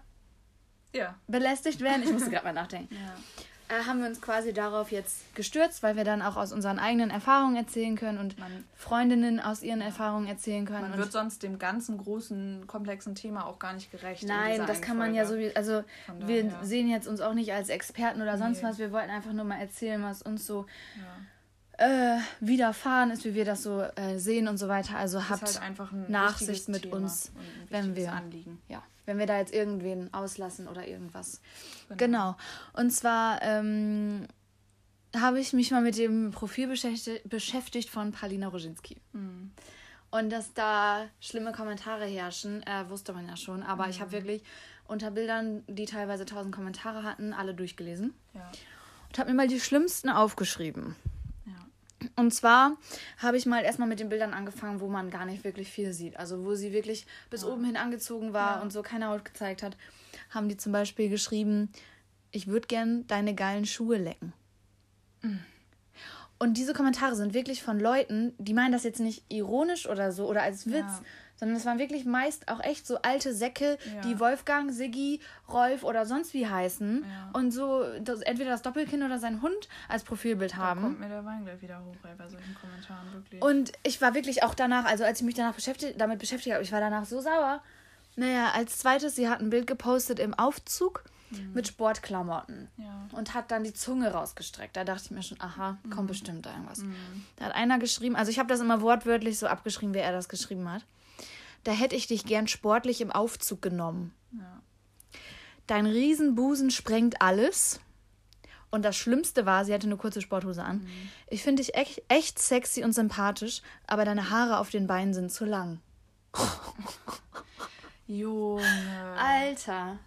Ja. belästigt werden, ich musste gerade mal nachdenken, ja. Äh, haben wir uns quasi darauf jetzt gestürzt, weil wir dann auch aus unseren eigenen Erfahrungen erzählen können und Man- Freundinnen aus ihren Erfahrungen erzählen können. Man wird sonst dem ganzen großen, komplexen Thema auch gar nicht gerecht. in Nein, das kann man ja Folge. so wie, also wir sehen jetzt uns auch nicht als Experten oder sonst Nee. was. Wir wollten einfach nur mal erzählen, was uns so Ja. Äh, widerfahren ist, wie wir das so äh, sehen und so weiter. Also Das habt ist halt Nachsicht mit Thema uns, wenn wir- Anliegen. ja, wenn wir da jetzt irgendwen auslassen oder irgendwas. Genau. Genau. Und zwar ähm, habe ich mich mal mit dem Profil beschäftigt, beschäftigt von Palina Roginski. Mhm. Und dass da schlimme Kommentare herrschen, äh, wusste man ja schon. Aber ich habe wirklich unter Bildern, die teilweise tausend Kommentare hatten, alle durchgelesen. Ja. Und habe mir mal die schlimmsten aufgeschrieben. Ja. Und zwar habe ich mal erstmal mit den Bildern angefangen, wo man gar nicht wirklich viel sieht. Also wo sie wirklich bis oben hin angezogen war Ja. und so keine Haut gezeigt hat, haben die zum Beispiel geschrieben, ich würde gern deine geilen Schuhe lecken. Und diese Kommentare sind wirklich von Leuten, die meinen das jetzt nicht ironisch oder so oder als Witz, Ja. Sondern es waren wirklich meist auch echt so alte Säcke, Ja. die Wolfgang, Siggi, Rolf oder sonst wie heißen Ja. und so das, entweder das Doppelkind oder sein Hund als Profilbild Da haben. kommt mir der Wein gleich wieder hoch, ey, bei solchen Kommentaren, wirklich. Und ich war wirklich auch danach, also als ich mich danach beschäftigt, damit beschäftigt habe, ich war danach so sauer. Naja, als zweites, sie hat ein Bild gepostet im Aufzug mit Sportklamotten ja. und hat dann die Zunge rausgestreckt. Da dachte ich mir schon, aha, kommt bestimmt da irgendwas. Da hat einer geschrieben, also ich habe das immer wortwörtlich so abgeschrieben, wie er das geschrieben hat. Da hätte ich dich gern sportlich im Aufzug genommen. Ja. Dein Riesenbusen sprengt alles. Und das Schlimmste war, sie hatte eine kurze Sporthose an. Ich finde dich echt, echt sexy und sympathisch, aber deine Haare auf den Beinen sind zu lang. Junge. Alter.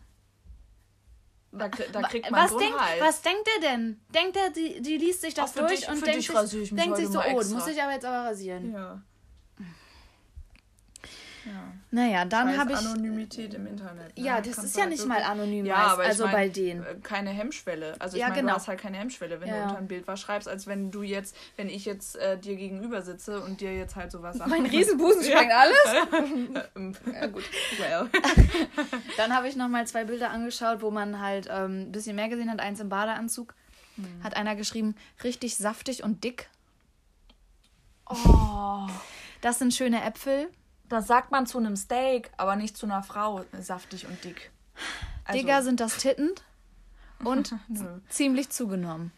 Da, da kriegt man Was, so denkt, Hals. was denkt er denn? Denkt er, die, die liest sich das Auch durch dich- und denkt, sich, ich denkt sich so, oh, musst dich aber jetzt aber rasieren. Ja. Naja, dann habe ich. Anonymität im Internet. ne? Ja, das Kannst ist ja halt nicht mal anonym Ja, aber ich also mein, bei denen. äh, Keine Hemmschwelle. Also ich Ja, meine, genau. du hast halt keine Hemmschwelle, wenn Ja. du unter ein Bild was schreibst, als wenn du jetzt, wenn ich jetzt äh, dir gegenüber sitze und dir jetzt halt sowas sage. Mein Riesenbusen sprengt alles. ja, gut. Well. Dann habe ich nochmal zwei Bilder angeschaut, wo man halt ähm, ein bisschen mehr gesehen hat. Eins im Badeanzug. Hm. Hat einer geschrieben, richtig saftig und dick. Oh. Das sind schöne Äpfel. Das sagt man zu einem Steak, aber nicht zu einer Frau, saftig und dick. Also, Digger sind das Titten. Und ziemlich zugenommen.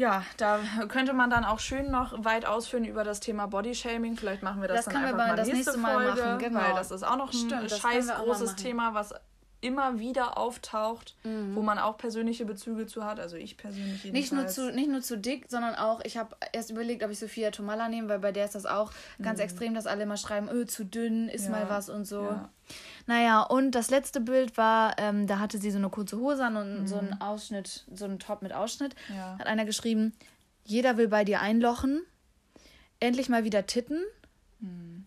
Ja, da könnte man dann auch schön noch weit ausführen über das Thema Bodyshaming. Vielleicht machen wir das, Das dann können wir einfach mal mal das nächste Mal Folge, machen, genau. weil das ist auch noch ein Stimmt, scheiß großes. Thema, was immer wieder auftaucht, Mhm. wo man auch persönliche Bezüge zu hat. Also ich persönlich Nicht nur, jedenfalls. zu, nicht nur zu dick, sondern auch, ich habe erst überlegt, ob ich Sophia Tomalla nehme, weil bei der ist das auch ganz extrem, dass alle immer schreiben, öh, zu dünn, ist Mhm. Ja, mal was und so. ja. Naja, und das letzte Bild war, ähm, da hatte sie so eine kurze Hose an und so Mhm. einen Ausschnitt, so einen Top mit Ausschnitt. Ja. Hat einer geschrieben, jeder will bei dir einlochen, endlich mal wieder Titten. Mhm.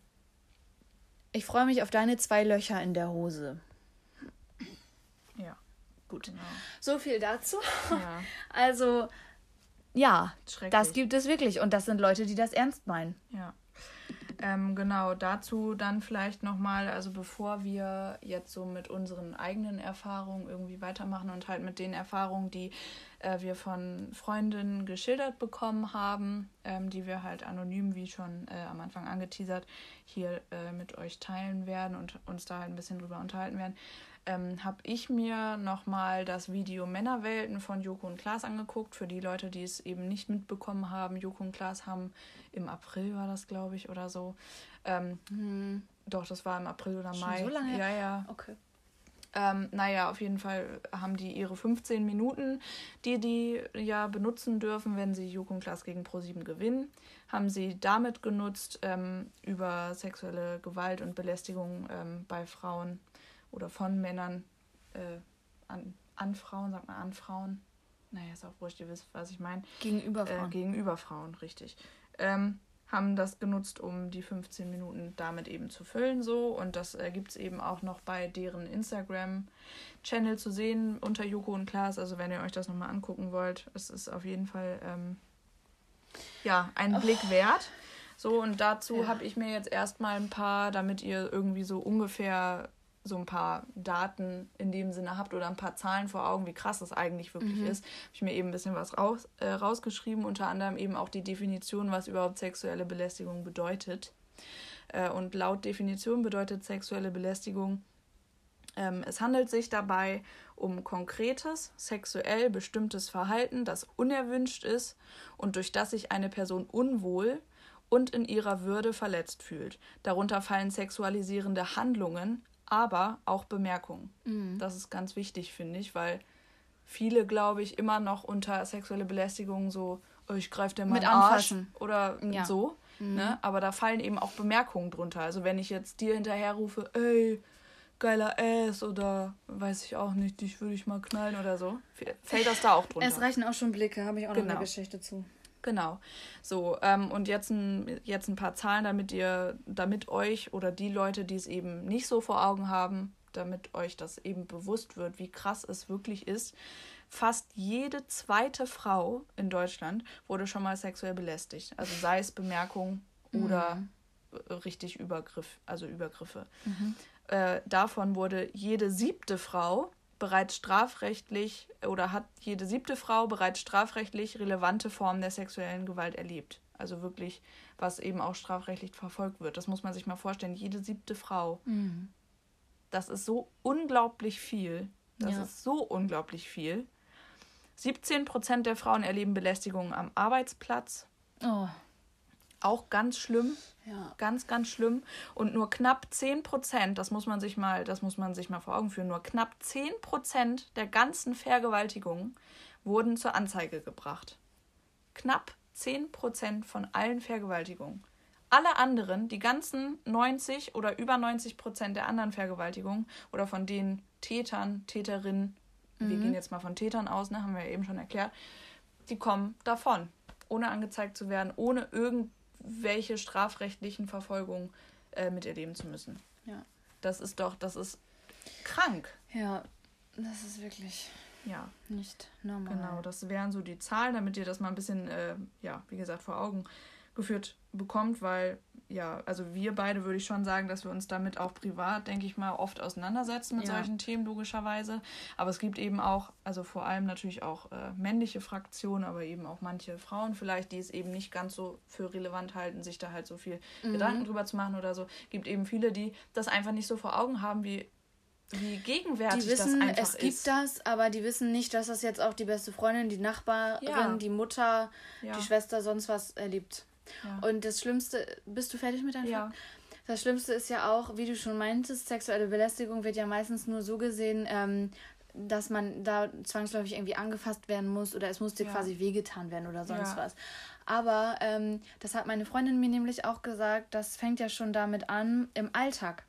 Ich freue mich auf deine zwei Löcher in der Hose. Gut. genau. So viel dazu. Ja. Also, ja, das gibt es wirklich. Und das sind Leute, die das ernst meinen. Ja. Ähm, genau, dazu dann vielleicht nochmal, also bevor wir jetzt so mit unseren eigenen Erfahrungen irgendwie weitermachen und halt mit den Erfahrungen, die äh, wir von Freundinnen geschildert bekommen haben, ähm, die wir halt anonym, wie schon äh, am Anfang angeteasert, hier äh, mit euch teilen werden und uns da halt ein bisschen drüber unterhalten werden, ähm, habe ich mir nochmal das Video Männerwelten von Joko und Klaas angeguckt. Für die Leute, die es eben nicht mitbekommen haben, Joko und Klaas haben im April war das, glaube ich, oder so. Ähm, Doch, das war im April oder Mai. so lange her? Ja, ja. Okay. Ähm, naja, auf jeden Fall haben die ihre 15 Minuten, die die ja benutzen dürfen, wenn sie Joko und Klaas gegen Pro7 gewinnen, haben sie damit genutzt, ähm, über sexuelle Gewalt und Belästigung ähm, bei Frauen oder von Männern äh, an, an Frauen, sagt man an Frauen. Naja, ist auch wurscht, ihr wisst, was ich meine. Gegenüber Äh, Frauen. gegenüber Frauen, richtig. Ähm, haben das genutzt, um die 15 Minuten damit eben zu füllen, so. Und das äh, gibt es eben auch noch bei deren Instagram-Channel zu sehen unter Joko und Klaas. Also, wenn ihr euch das nochmal angucken wollt, es ist auf jeden Fall ähm, ja ein Blick wert. So, und dazu Ja. habe ich mir jetzt erstmal ein paar, damit ihr irgendwie so ungefähr so ein paar Daten in dem Sinne habt oder ein paar Zahlen vor Augen, wie krass das eigentlich wirklich ist, habe ich mir eben ein bisschen was raus, äh, rausgeschrieben, unter anderem eben auch die Definition, was überhaupt sexuelle Belästigung bedeutet. Äh, und laut Definition bedeutet sexuelle Belästigung, ähm, es handelt sich dabei um konkretes, sexuell bestimmtes Verhalten, das unerwünscht ist und durch das sich eine Person unwohl und in ihrer Würde verletzt fühlt. Darunter fallen sexualisierende Handlungen, aber auch Bemerkungen. Das ist ganz wichtig, finde ich, weil viele, glaube ich, immer noch unter sexuelle Belästigung so, oh, ich greife dir mal Mit Arsch oder Ja. so. Ne? Aber da fallen eben auch Bemerkungen drunter. Also wenn ich jetzt dir hinterher rufe, ey, geiler Ass oder weiß ich auch nicht, dich würde ich mal knallen oder so, fällt das da auch drunter. Es reichen auch schon Blicke, habe ich auch noch Genau. eine Geschichte zu. Genau. So, ähm, und jetzt ein, jetzt ein paar Zahlen, damit ihr, damit euch oder die Leute, die es eben nicht so vor Augen haben, damit euch das eben bewusst wird, wie krass es wirklich ist. Fast jede zweite Frau in Deutschland wurde schon mal sexuell belästigt. Also sei es Bemerkung oder äh, richtig Übergriff, also Übergriffe. Äh, davon wurde jede siebte Frau bereits strafrechtlich oder hat jede siebte Frau bereits strafrechtlich relevante Formen der sexuellen Gewalt erlebt. Also wirklich, was eben auch strafrechtlich verfolgt wird. Das muss man sich mal vorstellen. Jede siebte Frau. Das ist so unglaublich viel. Das Ja. ist so unglaublich viel. 17 Prozent der Frauen erleben Belästigungen am Arbeitsplatz. Oh, Auch ganz schlimm. ja. Ganz, ganz schlimm. Und nur knapp 10 Prozent, das muss man sich mal, das muss man sich mal vor Augen führen, nur knapp 10 Prozent der ganzen Vergewaltigungen wurden zur Anzeige gebracht. Knapp 10 Prozent von allen Vergewaltigungen. Alle anderen, die ganzen 90 oder über 90 Prozent der anderen Vergewaltigungen oder von den Tätern, Täterinnen, wir gehen jetzt mal von Tätern aus, ne, haben wir ja eben schon erklärt, die kommen davon, ohne angezeigt zu werden, ohne irgendwelche strafrechtlichen Verfolgungen äh, miterleben zu müssen. Ja. Das ist doch, das ist krank. Ja, das ist wirklich Ja, nicht normal. genau. Das wären so die Zahlen, damit ihr das mal ein bisschen, äh, ja, wie gesagt, vor Augen geführt bekommt, weil, ja, also wir beide würde ich schon sagen, dass wir uns damit auch privat, denke ich mal, oft auseinandersetzen mit Ja. solchen Themen, logischerweise. Aber es gibt eben auch, also vor allem natürlich auch äh, männliche Fraktionen, aber eben auch manche Frauen vielleicht, die es eben nicht ganz so für relevant halten, sich da halt so viel Mhm. Gedanken drüber zu machen oder so. Gibt eben viele, die das einfach nicht so vor Augen haben, wie, wie gegenwärtig Die wissen, das einfach es gibt ist. das, aber die wissen nicht, dass das jetzt auch die beste Freundin, die Nachbarin, Ja. die Mutter, Ja. die Schwester, sonst was erlebt. Ja. Und das Schlimmste, bist du fertig mit deinem Ja. Das Schlimmste ist ja auch, wie du schon meintest, sexuelle Belästigung wird ja meistens nur so gesehen, ähm, dass man da zwangsläufig irgendwie angefasst werden muss oder es muss dir Ja. quasi wehgetan werden oder sonst Ja. was. Aber ähm, das hat meine Freundin mir nämlich auch gesagt, das fängt ja schon damit an im Alltag.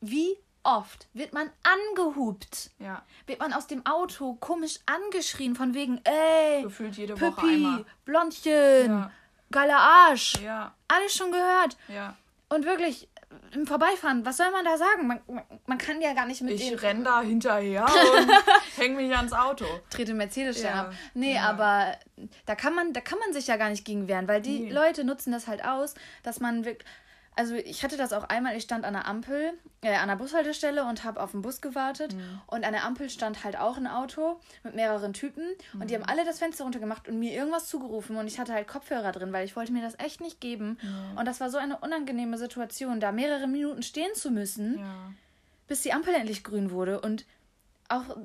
Wie oft wird man angehupt? Ja, Wird man aus dem Auto komisch angeschrien von wegen, ey, gefühlt jede Woche Püppi, einmal. Blondchen, Ja. Geiler Arsch. Ja, Alles schon gehört. ja. Und wirklich, im Vorbeifahren, was soll man da sagen? Man, man, man kann ja gar nicht mit Ich renn da hinterher und häng mich ans Auto. trete Mercedes Ja, ab. Nee, ja. aber da kann man, da kann man sich ja gar nicht gegen wehren, weil die Nee. Leute nutzen das halt aus, dass man wirklich. Also ich hatte das auch einmal, ich stand an der Ampel, äh, an der Bushaltestelle und habe auf den Bus gewartet. Mhm. Und an der Ampel stand halt auch ein Auto mit mehreren Typen. Und Mhm. die haben alle das Fenster runtergemacht und mir irgendwas zugerufen. Und ich hatte halt Kopfhörer drin, weil ich wollte mir das echt nicht geben. Und das war so eine unangenehme Situation, da mehrere Minuten stehen zu müssen Ja. bis die Ampel endlich grün wurde. Und auch,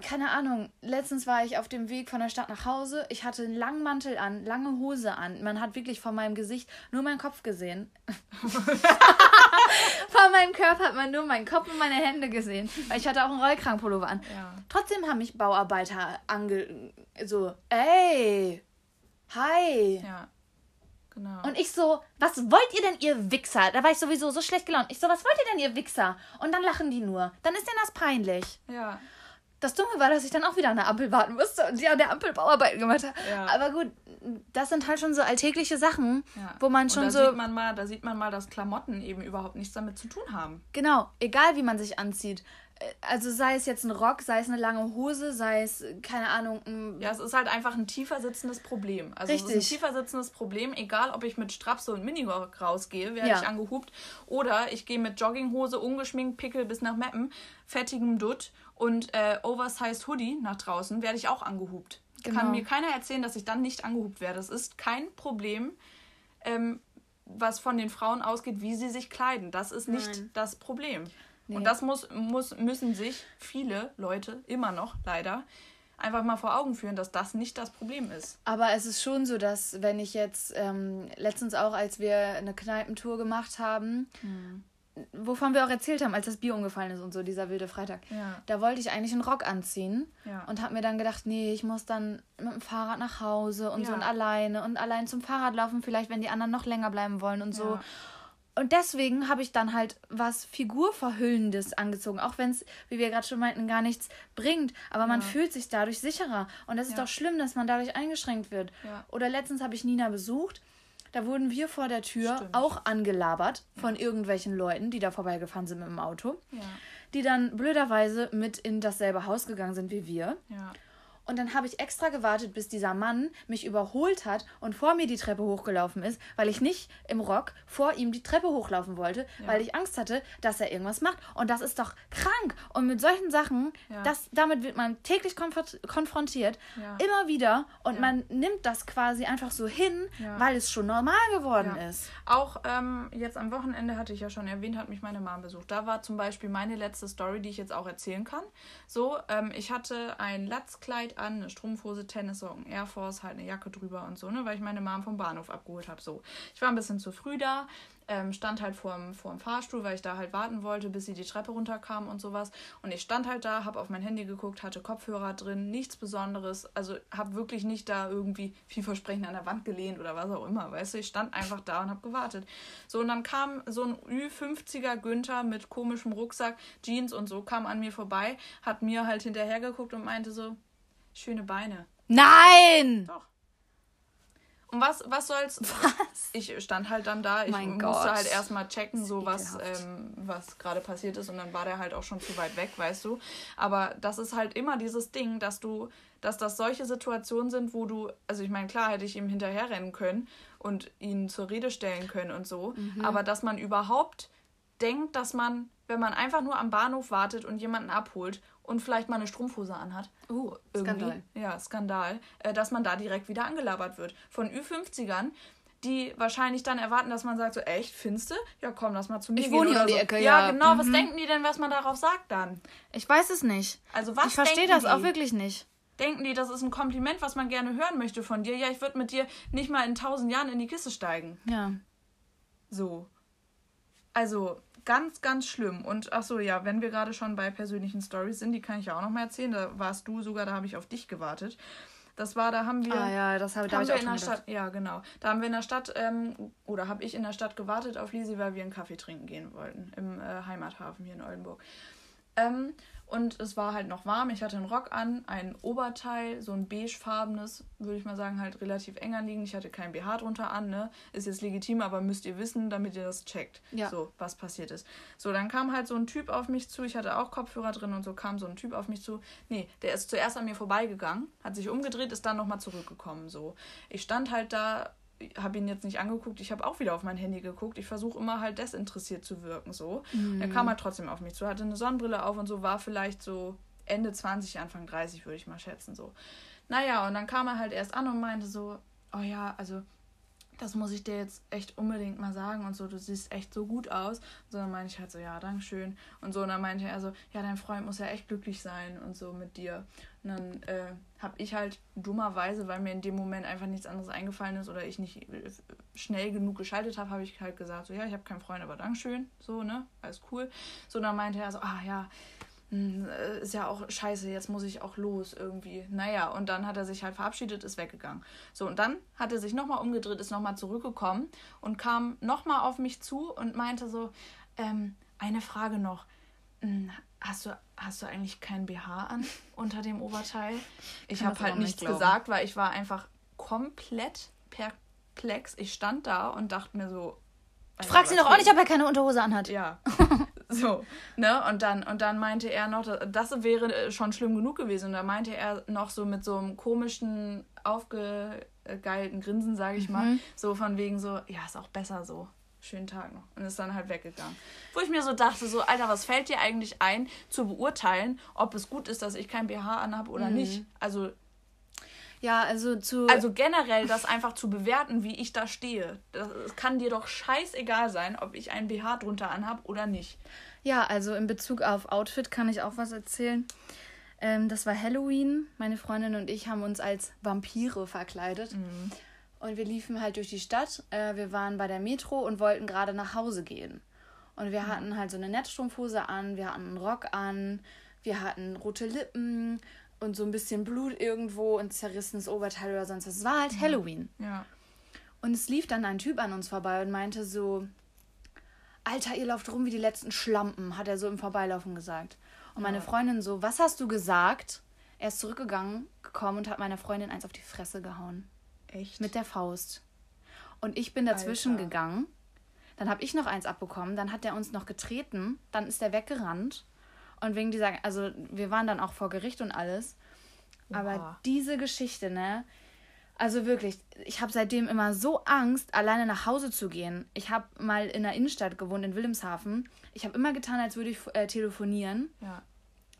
keine Ahnung, letztens war ich auf dem Weg von der Stadt nach Hause. Ich hatte einen langen Mantel an, lange Hose an. Man hat wirklich von meinem Gesicht nur meinen Kopf gesehen. von meinem Körper hat man nur meinen Kopf und meine Hände gesehen. Weil ich hatte auch einen Rollkragenpullover an. Ja. Trotzdem haben mich Bauarbeiter ange... So, ey, hi. Ja. Genau. Und ich so, was wollt ihr denn, ihr Wichser? Da war ich sowieso so schlecht gelaunt. Ich so, was wollt ihr denn, ihr Wichser? Und dann lachen die nur. Dann ist denen das peinlich. ja. Das Dumme war, dass ich dann auch wieder an der Ampel warten musste und die an der Ampel Bauarbeiten gemacht haben. Ja. Aber gut, das sind halt schon so alltägliche Sachen, ja. wo man Und schon da so, Sieht man mal, da sieht man mal, dass Klamotten eben überhaupt nichts damit zu tun haben. genau, egal wie man sich anzieht. Äh, Also sei es jetzt ein Rock, sei es eine lange Hose, sei es, keine Ahnung, ein Ja, es ist halt einfach ein tiefer sitzendes Problem. Also es ist Richtig. ein tiefer sitzendes Problem, egal ob ich mit Strapse und Minirock rausgehe, werde Ja. ich angehupt. Oder ich gehe mit Jogginghose, ungeschminkt, Pickel bis nach Meppen, fettigem Dutt und äh, Oversized Hoodie nach draußen, werde ich auch angehupt. Genau. Kann mir keiner erzählen, dass ich dann nicht angehupt werde. Es ist kein Problem, ähm, was von den Frauen ausgeht, wie sie sich kleiden. Das ist nicht Nein. das Problem. Nee. Und das muss, muss, müssen sich viele Leute immer noch leider einfach mal vor Augen führen, dass das nicht das Problem ist. Aber es ist schon so, dass wenn ich jetzt ähm, letztens auch, als wir eine Kneipentour gemacht haben, Hm. Wovon wir auch erzählt haben, als das Bier umgefallen ist und so, dieser wilde Freitag, Ja. da wollte ich eigentlich einen Rock anziehen Ja. und habe mir dann gedacht, nee, ich muss dann mit dem Fahrrad nach Hause und so Ja. und alleine und allein zum Fahrrad laufen, vielleicht wenn die anderen noch länger bleiben wollen und so. Und deswegen habe ich dann halt was Figurverhüllendes angezogen, auch wenn es, wie wir gerade schon meinten, gar nichts bringt. Aber man fühlt sich dadurch sicherer. Und das ist doch schlimm, dass man dadurch eingeschränkt wird. Oder letztens habe ich Nina besucht. Da wurden wir vor der Tür Stimmt. auch angelabert von irgendwelchen Leuten, die da vorbeigefahren sind mit dem Auto, Ja. die dann blöderweise mit in dasselbe Haus gegangen sind wie wir. Ja. Und dann habe ich extra gewartet, bis dieser Mann mich überholt hat und vor mir die Treppe hochgelaufen ist, weil ich nicht im Rock vor ihm die Treppe hochlaufen wollte, weil ich Angst hatte, dass er irgendwas macht. Und das ist doch krank. Und mit solchen Sachen, Ja. das, damit wird man täglich konfront- konfrontiert, Ja. immer wieder. Und Ja. man nimmt das quasi einfach so hin, Ja. weil es schon normal geworden Ja. ist. Auch ähm, jetzt am Wochenende hatte ich ja schon erwähnt, hat mich meine Mom besucht. Da war zum Beispiel meine letzte Story, die ich jetzt auch erzählen kann. So, ähm, ich hatte ein Latzkleid an, eine Strumpfhose, Tennissocken, Air Force, halt eine Jacke drüber und so, ne, weil ich meine Mom vom Bahnhof abgeholt habe. So, ich war ein bisschen zu früh da, ähm, stand halt vorm, vorm Fahrstuhl, weil ich da halt warten wollte, bis sie die Treppe runterkam und sowas. Und ich stand halt da, habe auf mein Handy geguckt, hatte Kopfhörer drin, nichts Besonderes. Also habe wirklich nicht da irgendwie vielversprechend an der Wand gelehnt oder was auch immer, weißt du. Ich stand einfach da und habe gewartet. So, und dann kam so ein Ü50er Günther mit komischem Rucksack, Jeans und so, kam an mir vorbei, hat mir halt hinterher geguckt und meinte so, schöne Beine. Nein! Doch. Und was, was soll's? Was? Ich stand halt dann da, ich Mein musste Gott. halt erstmal checken, so was, ähm, was gerade passiert ist und dann war der halt auch schon zu weit weg, weißt du. Aber das ist halt immer dieses Ding, dass du, dass das solche Situationen sind, wo du, also ich meine, klar hätte ich ihm hinterherrennen können und ihn zur Rede stellen können und so, Mhm. aber dass man überhaupt denkt, dass man, wenn man einfach nur am Bahnhof wartet und jemanden abholt und vielleicht mal eine Strumpfhose anhat, Uh, irgendwie, Skandal. ja, Skandal, äh, dass man da direkt wieder angelabert wird. Von Ü50ern, die wahrscheinlich dann erwarten, dass man sagt, so echt, findest du? Ja, komm, lass mal zu mir Ich wohne hier um die so. Ecke, ja. ja. genau, was Mhm. denken die denn, was man darauf sagt dann? Ich weiß es nicht. Also was ich verstehe das die? auch wirklich nicht. Denken die, das ist ein Kompliment, was man gerne hören möchte von dir? Ja, ich würde mit dir nicht mal in tausend Jahren in die Kiste steigen. Ja. So. Also, ganz, ganz schlimm. Und ach so, ja, wenn wir gerade schon bei persönlichen Stories sind, die kann ich ja auch noch mal erzählen. Da warst du sogar, da habe ich auf dich gewartet. Das war, da haben wir. Ah ja, das habe hab ich auch in der. Stadt, ja genau. Da haben wir in der Stadt, ähm, oder habe ich in der Stadt gewartet auf Lisi, weil wir einen Kaffee trinken gehen wollten. Im äh, Heimathafen hier in Oldenburg. Ähm, und es war halt noch warm. Ich hatte einen Rock an, ein Oberteil, so ein beigefarbenes, würde ich mal sagen, halt relativ eng anliegend. Ich hatte kein BH drunter an, ne? Ist jetzt legitim, aber müsst ihr wissen, damit ihr das checkt. Ja. So, was passiert ist. So, dann kam halt so ein Typ auf mich zu. Ich hatte auch Kopfhörer drin und so kam so ein Typ auf mich zu. Nee, der ist zuerst an mir vorbeigegangen, hat sich umgedreht, ist dann nochmal zurückgekommen. So, ich stand halt da, habe ihn jetzt nicht angeguckt. Ich habe auch wieder auf mein Handy geguckt. Ich versuche immer halt desinteressiert zu wirken. So, er kam halt trotzdem auf mich zu, hatte eine Sonnenbrille auf und so, war vielleicht so Ende 20, Anfang 30, würde ich mal schätzen. So, naja, und dann kam er halt erst an und meinte so, oh ja, also das muss ich dir jetzt echt unbedingt mal sagen und so, du siehst echt so gut aus. Und so, dann meinte ich halt so, ja, Dankeschön. Und so, und dann meinte er so, ja, dein Freund muss ja echt glücklich sein und so mit dir. Und dann äh, habe ich halt dummerweise, weil mir in dem Moment einfach nichts anderes eingefallen ist oder ich nicht äh, schnell genug geschaltet habe, habe ich halt gesagt, so, ja, ich habe keinen Freund, aber Dankeschön. So, ne, alles cool. So, dann meinte er so, ah ja, hm, äh, ist ja auch scheiße, jetzt muss ich auch los irgendwie. Naja, und dann hat er sich halt verabschiedet, ist weggegangen. So, und dann hat er sich nochmal umgedreht, ist nochmal zurückgekommen und kam nochmal auf mich zu und meinte so, ähm, eine Frage noch. Hast du, hast du eigentlich kein BH an unter dem Oberteil? Ich habe halt nichts glauben. gesagt, weil ich war einfach komplett perplex. Ich stand da und dachte mir so. Alter, Frag sie was doch auch nicht, ob er keine Unterhose anhat. ja. So, ne? Und dann, und dann meinte er noch, das wäre äh, schon schlimm genug gewesen. Und da meinte er noch so mit so einem komischen, aufgegeilten Grinsen, sage ich mal, Mhm. so von wegen so, ja, ist auch besser so. Schönen Tag noch. Und ist dann halt weggegangen. Wo ich mir so dachte, so, Alter, was fällt dir eigentlich ein, zu beurteilen, ob es gut ist, dass ich kein BH anhabe Mhm. oder nicht? Also, Ja, also zu. also generell das einfach zu bewerten, wie ich da stehe. Das, es kann dir doch scheißegal sein, ob ich ein BH drunter anhab oder nicht. Ja, also in Bezug auf Outfit kann ich auch was erzählen. Ähm, das war Halloween. Meine Freundin und ich haben uns als Vampire verkleidet. Und wir liefen halt durch die Stadt. Äh, wir waren bei der Metro und wollten gerade nach Hause gehen. Und wir hatten halt so eine Netzstrumpfhose an, wir hatten einen Rock an, wir hatten rote Lippen und so ein bisschen Blut irgendwo und zerrissenes Oberteil oder sonst was. Es war halt Halloween. Ja. Und es lief dann ein Typ an uns vorbei und meinte so, Alter, ihr lauft rum wie die letzten Schlampen, hat er so im Vorbeilaufen gesagt. Und meine Freundin so, was hast du gesagt? Er ist zurückgegangen, gekommen und hat meiner Freundin eins auf die Fresse gehauen. Echt? Mit der Faust. Und ich bin dazwischen Alter. gegangen. Dann habe ich noch eins abbekommen. Dann hat er uns noch getreten. Dann ist er weggerannt. Und wegen dieser, also wir waren dann auch vor Gericht und alles. Aber Oha. diese Geschichte, ne? Also wirklich, ich habe seitdem immer so Angst, alleine nach Hause zu gehen. Ich habe mal in der Innenstadt gewohnt, in Wilhelmshaven. Ich habe immer getan, als würde ich äh, telefonieren. Ja,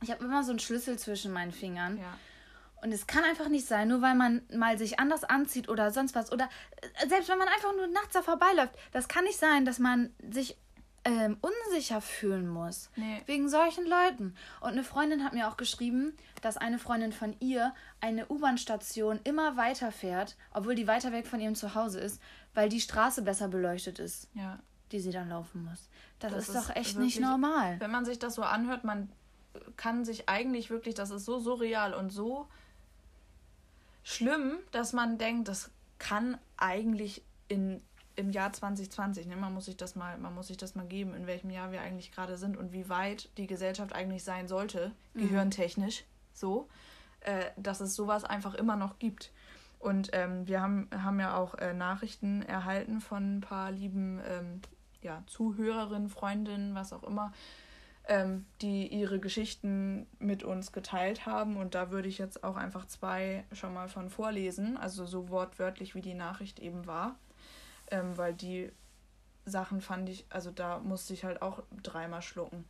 Ich habe immer so einen Schlüssel zwischen meinen Fingern. ja. Und es kann einfach nicht sein, nur weil man mal sich anders anzieht oder sonst was. Oder äh, selbst wenn man einfach nur nachts da vorbeiläuft. Das kann nicht sein, dass man sich ähm, unsicher fühlen muss. Nee. Wegen solchen Leuten. Und eine Freundin hat mir auch geschrieben, dass eine Freundin von ihr eine U-Bahn-Station immer weiter fährt, obwohl die weiter weg von ihrem Zuhause ist, weil die Straße besser beleuchtet ist, ja. die sie dann laufen muss. Das, Das ist doch ist echt wirklich- nicht normal. Wenn man sich das so anhört, man kann sich eigentlich wirklich, das ist so surreal und so schlimm, dass man denkt, das kann eigentlich in, im Jahr 2020, ne, man muss sich das mal, man muss sich das mal geben, in welchem Jahr wir eigentlich gerade sind und wie weit die Gesellschaft eigentlich sein sollte, gehirntechnisch, so, äh, dass es sowas einfach immer noch gibt. Und ähm, wir haben, haben ja auch äh, Nachrichten erhalten von ein paar lieben ähm, ja, Zuhörerinnen, Freundinnen, was auch immer, ähm, die ihre Geschichten mit uns geteilt haben. Und da würde ich jetzt auch einfach zwei schon mal von vorlesen, also so wortwörtlich wie die Nachricht eben war. Ähm, weil die Sachen fand ich, also da musste ich halt auch dreimal schlucken.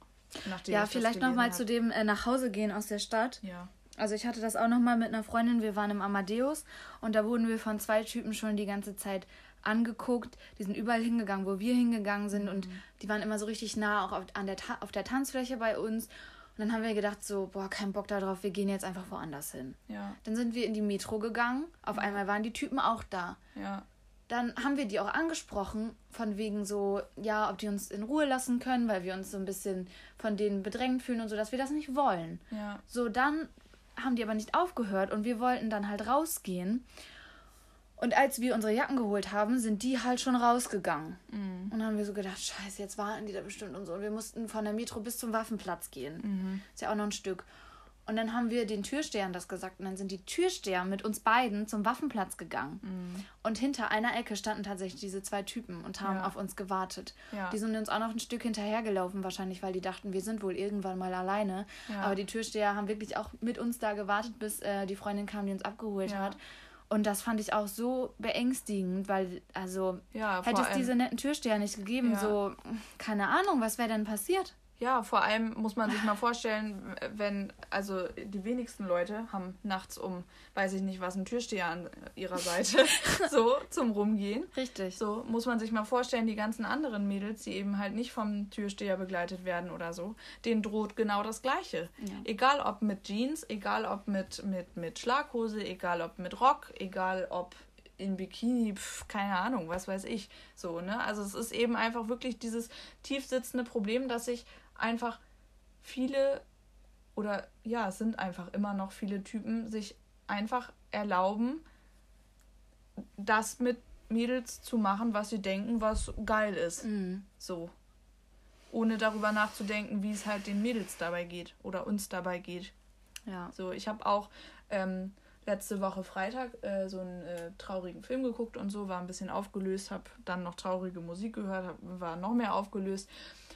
nachdem Ja, vielleicht noch gelesen mal hab. zu dem äh, nach Hause gehen aus der Stadt. Ja. Also ich hatte das auch noch mal mit einer Freundin. Wir waren im Amadeus und da wurden wir von zwei Typen schon die ganze Zeit angeguckt. Die sind überall hingegangen, wo wir hingegangen sind und die waren immer so richtig nah auch auf, an der Ta auf der Tanzfläche bei uns. Und dann haben wir gedacht so, boah, kein Bock darauf, wir gehen jetzt einfach woanders hin. Ja, Dann sind wir in die Metro gegangen. Auf einmal waren die Typen auch da. ja, Dann haben wir die auch angesprochen, von wegen so, ja, ob die uns in Ruhe lassen können, weil wir uns so ein bisschen von denen bedrängt fühlen und so, dass wir das nicht wollen. ja. So, dann haben die aber nicht aufgehört und wir wollten dann halt rausgehen. Und als wir unsere Jacken geholt haben, sind die halt schon rausgegangen. Und dann haben wir so gedacht, scheiße, jetzt warten die da bestimmt und so. Und wir mussten von der Metro bis zum Waffenplatz gehen. Ist ja auch noch ein Stück. Und dann haben wir den Türstehern das gesagt. Und dann sind die Türsteher mit uns beiden zum Waffenplatz gegangen. Und hinter einer Ecke standen tatsächlich diese zwei Typen und haben Ja. auf uns gewartet. Ja. Die sind uns auch noch ein Stück hinterhergelaufen, wahrscheinlich, weil die dachten, wir sind wohl irgendwann mal alleine. Ja. Aber die Türsteher haben wirklich auch mit uns da gewartet, bis äh, die Freundin kam, die uns abgeholt hat. Und das fand ich auch so beängstigend, weil, also, Ja, hätte es diese netten Türsteher nicht gegeben, Ja. so, keine Ahnung, was wäre denn passiert? Ja, vor allem muss man sich mal vorstellen, wenn, also die wenigsten Leute haben nachts um, weiß ich nicht was, einen Türsteher an ihrer Seite, so zum Rumgehen. Richtig. So muss man sich mal vorstellen, die ganzen anderen Mädels, die eben halt nicht vom Türsteher begleitet werden oder so, denen droht genau das Gleiche. Ja. Egal ob mit Jeans, egal ob mit, mit, mit Schlaghose, egal ob mit Rock, egal ob in Bikini, pf, keine Ahnung, was weiß ich. So, ne? Also es ist eben einfach wirklich dieses tiefsitzende Problem, dass sich einfach viele oder ja, es sind einfach immer noch viele Typen sich einfach erlauben, das mit Mädels zu machen, was sie denken, was geil ist. Mhm. So. Ohne darüber nachzudenken, wie es halt den Mädels dabei geht oder uns dabei geht. Ja. So, ich habe auch ähm, letzte Woche Freitag äh, so einen äh, traurigen Film geguckt und so, war ein bisschen aufgelöst, habe dann noch traurige Musik gehört, hab, war noch mehr aufgelöst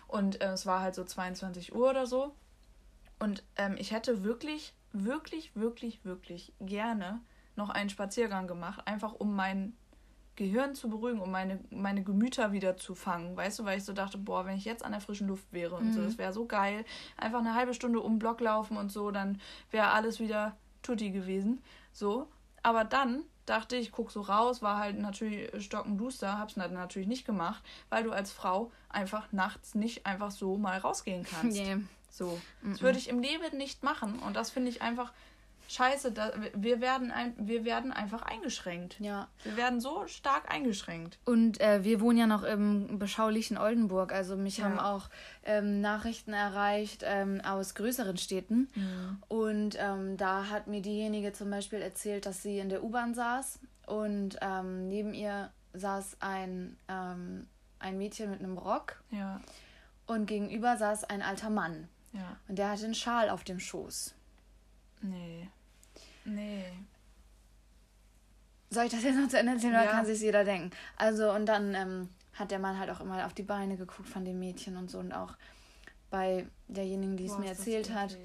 und äh, es war halt so 22 Uhr oder so. Und ähm, ich hätte wirklich, wirklich, wirklich, wirklich gerne noch einen Spaziergang gemacht, einfach um mein Gehirn zu beruhigen, um meine, meine Gemüter wieder zu fangen. Weißt du, weil ich so dachte, boah, wenn ich jetzt an der frischen Luft wäre und so, das wäre so geil. Einfach eine halbe Stunde um den Block laufen und so, dann wäre alles wieder tutti gewesen. So. Aber dann dachte ich, guck so raus, war halt natürlich stockenduster, hab's natürlich nicht gemacht, weil du als Frau einfach nachts nicht einfach so mal rausgehen kannst. Nee. So. Das würde ich im Leben nicht machen. Und das finde ich einfach scheiße. Da, wir, werden ein, wir werden einfach eingeschränkt. Ja. Wir werden so stark eingeschränkt. Und äh, wir wohnen ja noch im beschaulichen Oldenburg. Also mich Ja. haben auch ähm, Nachrichten erreicht ähm, aus größeren Städten. Und ähm, da hat mir diejenige zum Beispiel erzählt, dass sie in der U-Bahn saß und ähm, neben ihr saß ein, ähm, ein Mädchen mit einem Rock Ja, und gegenüber saß ein alter Mann. ja. Und der hatte einen Schal auf dem Schoß. Nee. Nee. Soll ich das jetzt noch zu Ende erzählen oder Ja. kann sich jeder denken? Also, und dann ähm, hat der Mann halt auch immer auf die Beine geguckt von dem Mädchen und so und auch bei derjenigen, die es mir erzählt hat.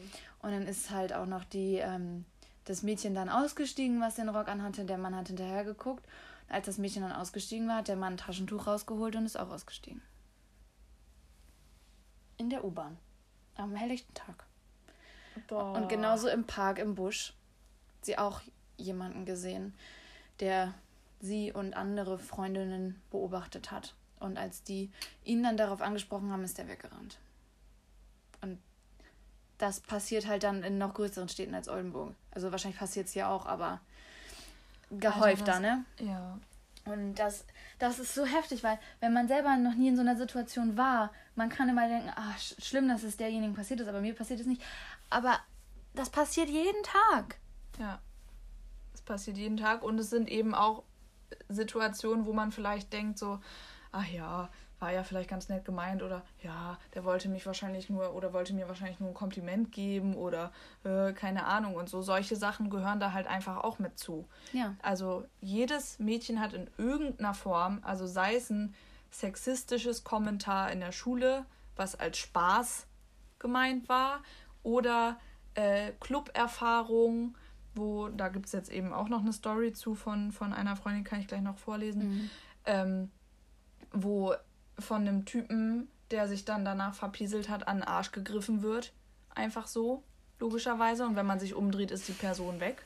Und dann ist halt auch noch die, ähm, das Mädchen dann ausgestiegen, was den Rock anhatte. Der Mann hat hinterher geguckt. Als das Mädchen dann ausgestiegen war, hat der Mann ein Taschentuch rausgeholt und ist auch ausgestiegen. In der U-Bahn. Am helllichten Tag. Boah. Und genauso im Park, im Busch, sie auch jemanden gesehen, der sie und andere Freundinnen beobachtet hat. Und als die ihn dann darauf angesprochen haben, ist er weggerannt. Und das passiert halt dann in noch größeren Städten als Oldenburg. Also wahrscheinlich passiert es hier auch, aber gehäufter, das- ne? Ja. Und das, das ist so heftig, weil wenn man selber noch nie in so einer Situation war, man kann immer denken, ah, sch schlimm, dass es derjenigen passiert ist, aber mir passiert es nicht. Aber das passiert jeden Tag. Ja. Es passiert jeden Tag und es sind eben auch Situationen, wo man vielleicht denkt, so, ach ja, war ja vielleicht ganz nett gemeint oder ja, der wollte mich wahrscheinlich nur oder wollte mir wahrscheinlich nur ein Kompliment geben oder äh, keine Ahnung und so. Solche Sachen gehören da halt einfach auch mit zu. Ja. Also jedes Mädchen hat in irgendeiner Form, also sei es ein sexistisches Kommentar in der Schule, was als Spaß gemeint war, oder äh, Club-Erfahrung, wo, da gibt es jetzt eben auch noch eine Story zu von, von einer Freundin, kann ich gleich noch vorlesen, ähm, wo von einem Typen, der sich dann danach verpieselt hat, an den Arsch gegriffen wird. Einfach so, logischerweise. Und wenn man sich umdreht, ist die Person weg.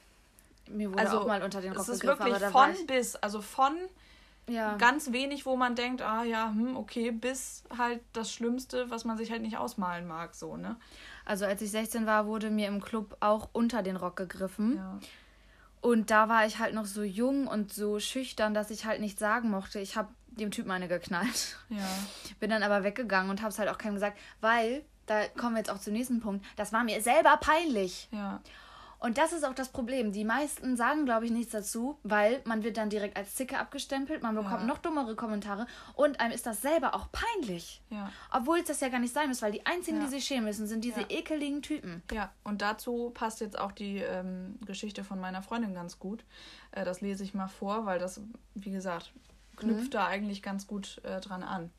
Mir wurde Also, auch mal unter den Rock es ist wirklich von bis. Also von ja. ganz wenig, wo man denkt, ah ja, hm, okay, bis halt das Schlimmste, was man sich halt nicht ausmalen mag, so, ne? Also als ich 16 war, wurde mir im Club auch unter den Rock gegriffen. Ja. Und da war ich halt noch so jung und so schüchtern, dass ich halt nichts sagen mochte. Ich habe dem Typen eine geknallt. Ja. Bin dann aber weggegangen und habe es halt auch keinem gesagt, weil, da kommen wir jetzt auch zum nächsten Punkt, das war mir selber peinlich. Ja. Und das ist auch das Problem. Die meisten sagen, glaube ich, nichts dazu, weil man wird dann direkt als Zicke abgestempelt, man bekommt Ja. noch dummere Kommentare und einem ist das selber auch peinlich. Ja. Obwohl es das ja gar nicht sein muss, weil die einzigen, Ja. die sich schämen müssen, sind diese ekeligen Typen. Ja, und dazu passt jetzt auch die ähm, Geschichte von meiner Freundin ganz gut. Äh, das lese ich mal vor, weil das, wie gesagt, knüpft da eigentlich ganz gut äh, dran an.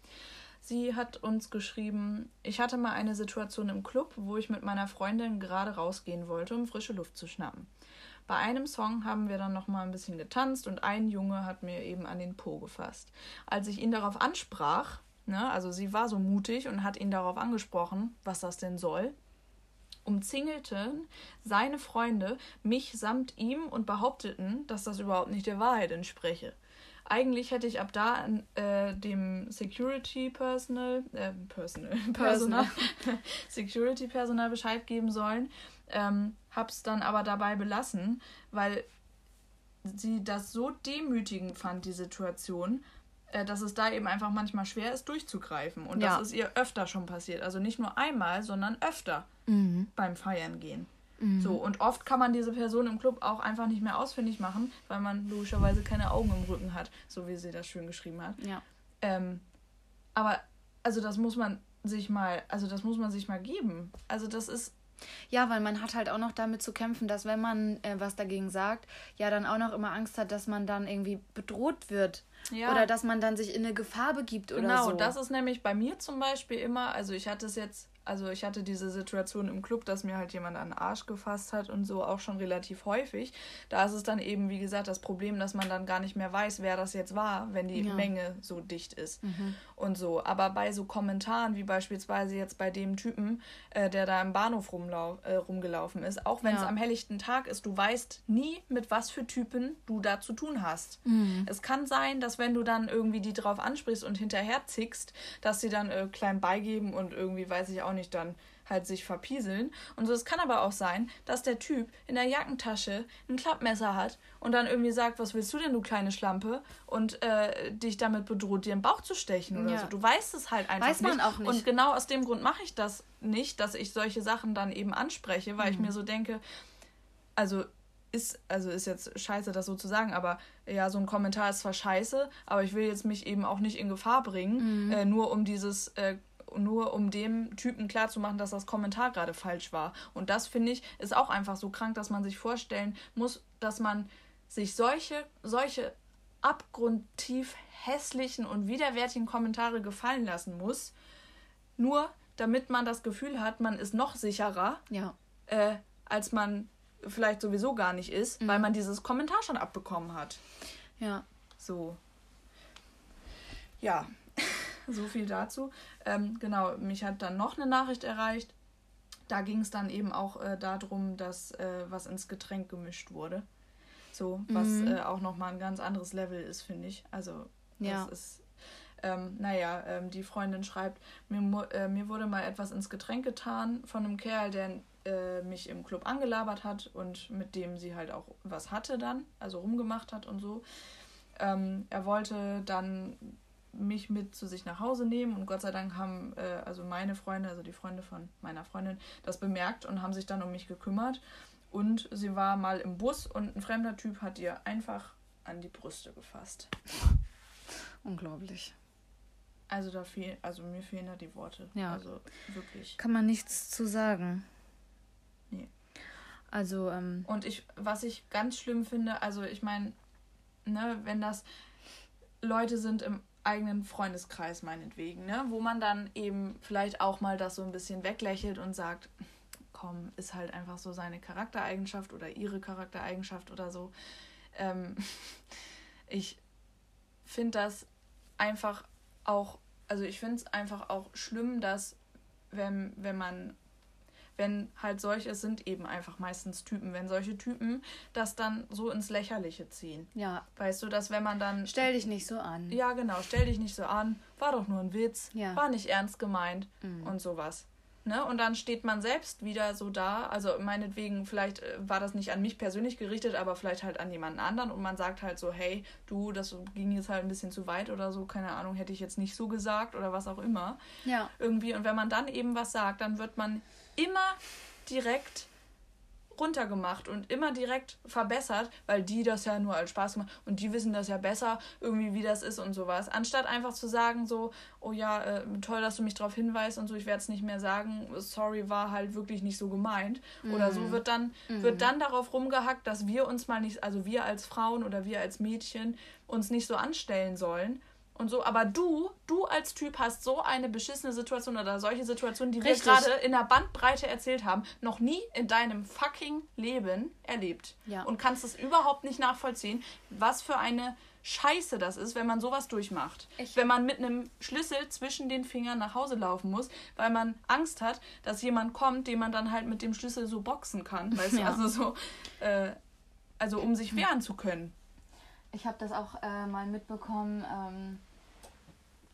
Sie hat uns geschrieben, ich hatte mal eine Situation im Club, wo ich mit meiner Freundin gerade rausgehen wollte, um frische Luft zu schnappen. Bei einem Song haben wir dann noch mal ein bisschen getanzt und ein Junge hat mir eben an den Po gefasst. Als ich ihn darauf ansprach, ne, also sie war so mutig und hat ihn darauf angesprochen, was das denn soll, umzingelten seine Freunde mich samt ihm und behaupteten, dass das überhaupt nicht der Wahrheit entspreche. Eigentlich hätte ich ab da an äh, dem Security Personal, äh, Personal, Personal, Security Personal Bescheid geben sollen, ähm, hab's dann aber dabei belassen, weil sie das so demütigend fand, die Situation, äh, dass es da eben einfach manchmal schwer ist, durchzugreifen. Und Ja. das ist ihr öfter schon passiert. Also nicht nur einmal, sondern öfter beim Feiern gehen. So, und oft kann man diese Person im Club auch einfach nicht mehr ausfindig machen, weil man logischerweise keine Augen im Rücken hat, so wie sie das schön geschrieben hat. Ja. Ähm, aber, also das muss man sich mal, also das muss man sich mal geben. Also das ist, Ja, weil man hat halt auch noch damit zu kämpfen, dass wenn man äh, was dagegen sagt, ja dann auch noch immer Angst hat, dass man dann irgendwie bedroht wird. Ja. Oder dass man dann sich in eine Gefahr begibt oder Genau, so. das ist nämlich bei mir zum Beispiel immer, also ich hatte es jetzt, also ich hatte diese Situation im Club, dass mir halt jemand an den Arsch gefasst hat und so auch schon relativ häufig. Da ist es dann eben, wie gesagt, das Problem, dass man dann gar nicht mehr weiß, wer das jetzt war, wenn die Ja. Menge so dicht ist und so. Aber bei so Kommentaren, wie beispielsweise jetzt bei dem Typen, äh, der da im Bahnhof äh, rumgelaufen ist, auch wenn es Ja. am helllichten Tag ist, du weißt nie, mit was für Typen du da zu tun hast. Es kann sein, dass wenn du dann irgendwie die drauf ansprichst und hinterher zickst, dass sie dann äh, klein beigeben und irgendwie, weiß ich auch nicht, dann halt sich verpieseln. Und so, es kann aber auch sein, dass der Typ in der Jackentasche ein Klappmesser hat und dann irgendwie sagt, was willst du denn, du kleine Schlampe? Und äh, dich damit bedroht, dir im Bauch zu stechen oder Ja. so. Du weißt es halt einfach Weiß man nicht. auch nicht. Und genau aus dem Grund mache ich das nicht, dass ich solche Sachen dann eben anspreche, weil ich Mhm. mir so denke, also ist, also ist jetzt scheiße, das so zu sagen, aber ja, so ein Kommentar ist zwar scheiße, aber ich will jetzt mich eben auch nicht in Gefahr bringen, Mhm. äh, nur um dieses, äh, nur um dem Typen klarzumachen, dass das Kommentar gerade falsch war. Und das finde ich, ist auch einfach so krank, dass man sich vorstellen muss, dass man sich solche, solche abgrundtief hässlichen und widerwärtigen Kommentare gefallen lassen muss, nur damit man das Gefühl hat, man ist noch sicherer ja. äh, als man vielleicht sowieso gar nicht ist, weil man dieses Kommentar schon abbekommen hat. Ja. So. Ja, so viel dazu. Ähm, genau, mich hat dann noch eine Nachricht erreicht. Da ging es dann eben auch äh, darum, dass äh, was ins Getränk gemischt wurde. So, was äh, auch nochmal ein ganz anderes Level ist, finde ich. Also, das Ja. ist. Ähm, naja, ähm, die Freundin schreibt, mir, äh, mir wurde mal etwas ins Getränk getan von einem Kerl, der äh, mich im Club angelabert hat und mit dem sie halt auch was hatte dann, also rumgemacht hat und so. Ähm, er wollte dann mich mit zu sich nach Hause nehmen und Gott sei Dank haben äh, also meine Freunde, also die Freunde von meiner Freundin, das bemerkt und haben sich dann um mich gekümmert. Und sie war mal im Bus und ein fremder Typ hat ihr einfach an die Brüste gefasst. Unglaublich. Also da fehl, also mir fehlen da die Worte. Ja. Also wirklich. Kann man nichts zu sagen. Nee. Also, ähm, Und ich, was ich ganz schlimm finde, also ich meine, ne, wenn das Leute sind im eigenen Freundeskreis meinetwegen, ne, wo man dann eben vielleicht auch mal das so ein bisschen weglächelt und sagt, komm, ist halt einfach so seine Charaktereigenschaft oder ihre Charaktereigenschaft oder so. Ähm, ich finde das einfach auch, also ich finde es einfach auch schlimm, dass wenn, wenn man wenn halt solche, sind eben einfach meistens Typen, wenn solche Typen das dann so ins Lächerliche ziehen. ja, Weißt du, dass wenn man dann. stell dich nicht so an. Ja, genau, stell dich nicht so an, war doch nur ein Witz, Ja. war nicht ernst gemeint Mhm. und sowas. Ne? Und dann steht man selbst wieder so da, also meinetwegen, vielleicht äh, war das nicht an mich persönlich gerichtet, aber vielleicht halt an jemanden anderen und man sagt halt so, hey, du, das ging jetzt halt ein bisschen zu weit oder so, keine Ahnung, hätte ich jetzt nicht so gesagt oder was auch immer Ja. irgendwie. Und wenn man dann eben was sagt, dann wird man immer direkt runtergemacht und immer direkt verbessert, weil die das ja nur als Spaß machen und die wissen das ja besser, irgendwie wie das ist und sowas. Anstatt einfach zu sagen so, oh ja, äh, toll, dass du mich darauf hinweist und so, ich werde es nicht mehr sagen, sorry, war halt wirklich nicht so gemeint. Oder so wird dann, wird dann darauf rumgehackt, dass wir uns mal nicht, also wir als Frauen oder wir als Mädchen uns nicht so anstellen sollen. Und so, aber du, du als Typ hast so eine beschissene Situation oder solche Situationen, die wir Richtig. gerade in der Bandbreite erzählt haben, noch nie in deinem fucking Leben erlebt. Ja. Und kannst es überhaupt nicht nachvollziehen, was für eine Scheiße das ist, wenn man sowas durchmacht. Ich- wenn man mit einem Schlüssel zwischen den Fingern nach Hause laufen muss, weil man Angst hat, dass jemand kommt, den man dann halt mit dem Schlüssel so boxen kann. Weißt du, Ja. also so, äh, also um sich wehren zu können. Ich habe das auch äh, mal mitbekommen ähm,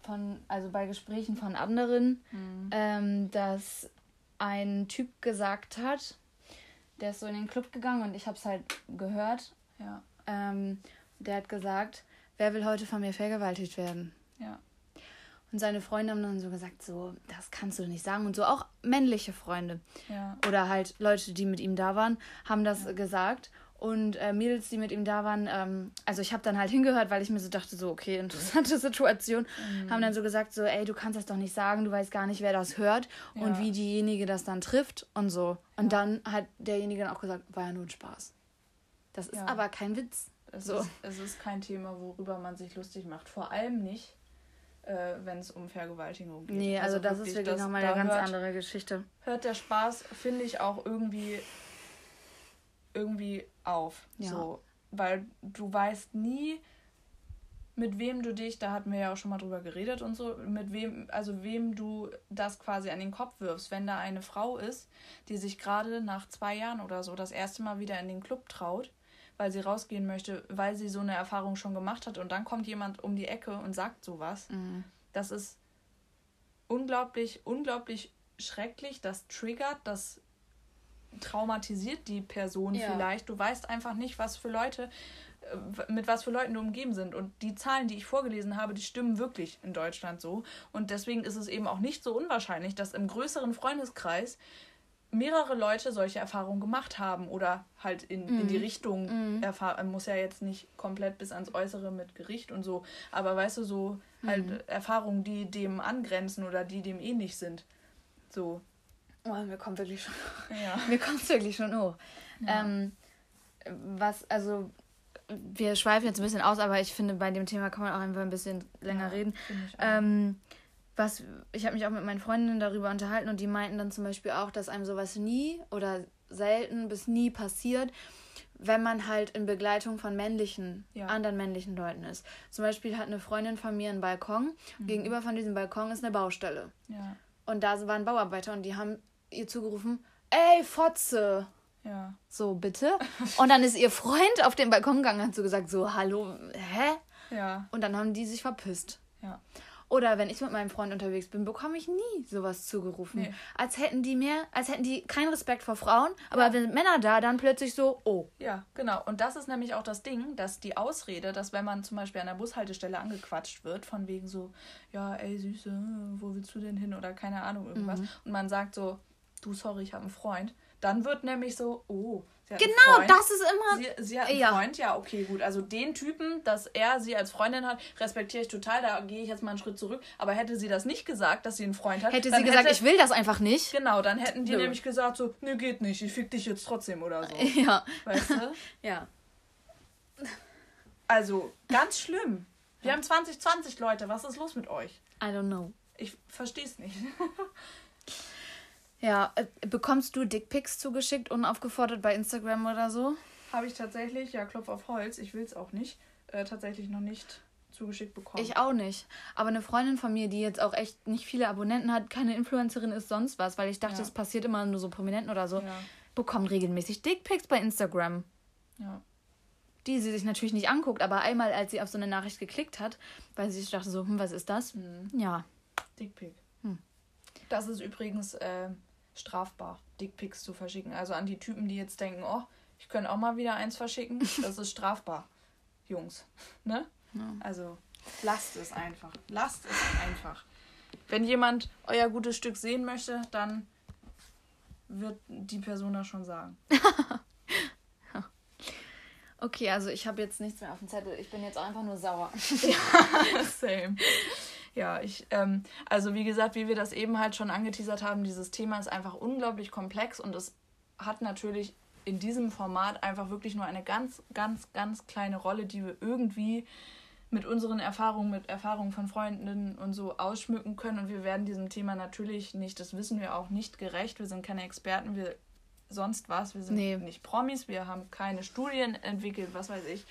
von, also bei Gesprächen von anderen, ähm, dass ein Typ gesagt hat, der ist so in den Club gegangen und ich habe es halt gehört. Ja, Ähm, der hat gesagt, wer will heute von mir vergewaltigt werden? ja. Und seine Freunde haben dann so gesagt, so, das kannst du nicht sagen. Und so auch männliche Freunde Ja. oder halt Leute, die mit ihm da waren, haben das gesagt. Und äh, Mädels, die mit ihm da waren, ähm, also ich habe dann halt hingehört, weil ich mir so dachte, so, okay, interessante Situation, haben dann so gesagt, so, ey, du kannst das doch nicht sagen, du weißt gar nicht, wer das hört und Ja. wie diejenige das dann trifft und so. Und dann hat derjenige dann auch gesagt, war ja nur ein Spaß. Das ist Ja. aber kein Witz. Es, So. ist, es ist kein Thema, worüber man sich lustig macht. Vor allem nicht, äh, wenn es um Vergewaltigung geht. Nee, also, das ist wirklich nochmal eine ganz hört, andere Geschichte. Hört der Spaß, finde ich, auch irgendwie, irgendwie auf. Ja. So. Weil du weißt nie, mit wem du dich, da hatten wir ja auch schon mal drüber geredet und so, mit wem, also wem du das quasi an den Kopf wirfst. Wenn da eine Frau ist, die sich gerade nach zwei Jahren oder so das erste Mal wieder in den Club traut, weil sie rausgehen möchte, weil sie so eine Erfahrung schon gemacht hat und dann kommt jemand um die Ecke und sagt sowas. Mhm. Das ist unglaublich, unglaublich schrecklich. Das triggert, das traumatisiert die Person Ja. vielleicht. Du weißt einfach nicht, was für Leute, äh, mit was für Leuten du umgeben sind. Und die Zahlen, die ich vorgelesen habe, die stimmen wirklich in Deutschland so. Und deswegen ist es eben auch nicht so unwahrscheinlich, dass im größeren Freundeskreis mehrere Leute solche Erfahrungen gemacht haben oder halt in, in die Richtung erfahren. Muss ja jetzt nicht komplett bis ans Äußere mit Gericht und so, aber weißt du, so halt Erfahrungen, die dem angrenzen oder die dem ähnlich sind. So, Oh, mir kommt wirklich schon ja. Mir kommt wirklich schon hoch. Ähm, was, also, wir schweifen jetzt ein bisschen aus, aber ich finde, bei dem Thema kann man auch einfach ein bisschen länger Ja, reden. ich. Ähm, was, ich habe mich auch mit meinen Freundinnen darüber unterhalten und die meinten dann zum Beispiel auch, dass einem sowas nie oder selten bis nie passiert, wenn man halt in Begleitung von männlichen, Ja. anderen männlichen Leuten ist. Zum Beispiel hat eine Freundin von mir einen Balkon. Mhm. Gegenüber von diesem Balkon ist eine Baustelle. Ja, Und da waren Bauarbeiter und die haben ihr zugerufen, ey, Fotze! ja, So, bitte. Und dann ist ihr Freund auf den Balkon gegangen und hat so gesagt, so, hallo, hä? ja, Und dann haben die sich verpisst. ja. Oder wenn ich mit meinem Freund unterwegs bin, bekomme ich nie sowas zugerufen. Nee. Als hätten die mehr, als hätten die keinen Respekt vor Frauen, aber wenn Männer da, dann plötzlich so, oh. Ja, genau. Und das ist nämlich auch das Ding, dass die Ausrede, dass wenn man zum Beispiel an der Bushaltestelle angequatscht wird, von wegen so, ja, ey Süße, wo willst du denn hin? Oder keine Ahnung, irgendwas. Und man sagt so, du, sorry, ich habe einen Freund. Dann wird nämlich so, oh, Sie hat einen Genau, Freund. das ist immer. Sie, sie hat einen Ja. Freund, ja, okay, gut. Also den Typen, dass er sie als Freundin hat, respektiere ich total. Da gehe ich jetzt mal einen Schritt zurück. Aber hätte sie das nicht gesagt, dass sie einen Freund hat, Hätte sie gesagt, hätte, ich will das einfach nicht. Genau, dann hätten die Nö. nämlich gesagt so, nö, geht nicht, ich fick dich jetzt trotzdem oder so. Ja. Weißt du? Ja. Also, ganz schlimm. Wir haben 2020, Leute. Was ist los mit euch? I don't know. Ich verstehe es nicht. Ja, äh, bekommst du Dickpics zugeschickt, unaufgefordert bei Instagram oder so? Habe ich tatsächlich, ja, Klopf auf Holz, ich will es auch nicht, äh, tatsächlich noch nicht zugeschickt bekommen. Ich auch nicht. Aber eine Freundin von mir, die jetzt auch echt nicht viele Abonnenten hat, keine Influencerin ist, sonst was, weil ich dachte, Ja. es passiert immer nur so Prominenten oder so, Ja, bekommt regelmäßig Dickpics bei Instagram. ja. Die sie sich natürlich nicht anguckt, aber einmal, als sie auf so eine Nachricht geklickt hat, weil sie sich dachte so, hm, was ist das? Ja. Dickpic. Hm. Das ist übrigens äh, strafbar, Dickpics zu verschicken. Also an die Typen, die jetzt denken, oh, ich könnte auch mal wieder eins verschicken. Das ist strafbar, Jungs. Ne? Also lasst es einfach. Lasst es einfach. Wenn jemand euer gutes Stück sehen möchte, dann wird die Person das schon sagen. Okay, also ich habe jetzt nichts mehr auf dem Zettel. Ich bin jetzt einfach nur sauer. Same. Ja, ich, ähm, also wie gesagt, wie wir das eben halt schon angeteasert haben, dieses Thema ist einfach unglaublich komplex und es hat natürlich in diesem Format einfach wirklich nur eine ganz, ganz, ganz kleine Rolle, die wir irgendwie mit unseren Erfahrungen, mit Erfahrungen von Freundinnen und so ausschmücken können. Und wir werden diesem Thema natürlich nicht, das wissen wir auch, nicht gerecht. Wir sind keine Experten, wir sonst was. Wir sind Nee. nicht Promis, wir haben keine Studien entwickelt, was weiß ich.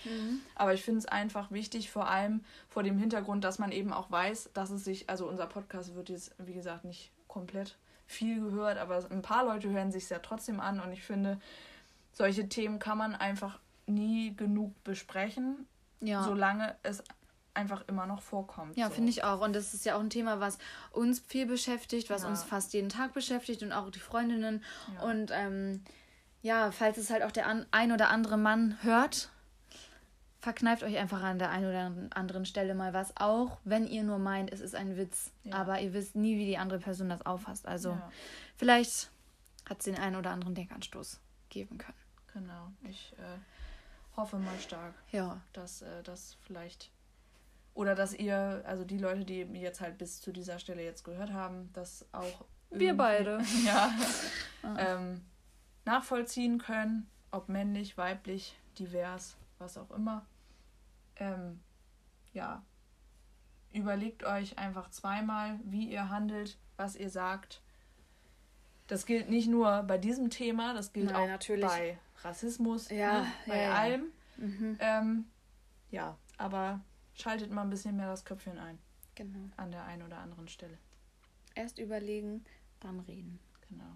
Aber ich finde es einfach wichtig, vor allem vor dem Hintergrund, dass man eben auch weiß, dass es sich, also unser Podcast wird jetzt, wie gesagt, nicht komplett viel gehört, aber ein paar Leute hören sich ja trotzdem an und ich finde, solche Themen kann man einfach nie genug besprechen, Ja. solange es einfach immer noch vorkommt. Ja, so. finde ich auch. Und das ist ja auch ein Thema, was uns viel beschäftigt, was Ja. uns fast jeden Tag beschäftigt und auch die Freundinnen. Ja. Und ähm, ja, falls es halt auch der ein oder andere Mann hört, verkneift euch einfach an der einen oder anderen Stelle mal was. Auch wenn ihr nur meint, es ist ein Witz. Ja. Aber ihr wisst nie, wie die andere Person das auffasst. Also Ja, vielleicht hat es den einen oder anderen Denkanstoß geben können. genau. Ich äh, hoffe mal stark. Ja. dass äh, das vielleicht oder dass ihr, also die Leute, die jetzt halt bis zu dieser Stelle jetzt gehört haben, das auch Wir beide. ja, ähm, nachvollziehen können, ob männlich, weiblich, divers, was auch immer. Ähm, ja, überlegt euch einfach zweimal, wie ihr handelt, was ihr sagt. Das gilt nicht nur bei diesem Thema, das gilt Nein, auch natürlich. bei Rassismus, Ja, ne, bei ja, ja. allem. Mhm. Ähm, ja, aber schaltet mal ein bisschen mehr das Köpfchen ein Genau. an der einen oder anderen Stelle. Erst überlegen, dann reden. Genau.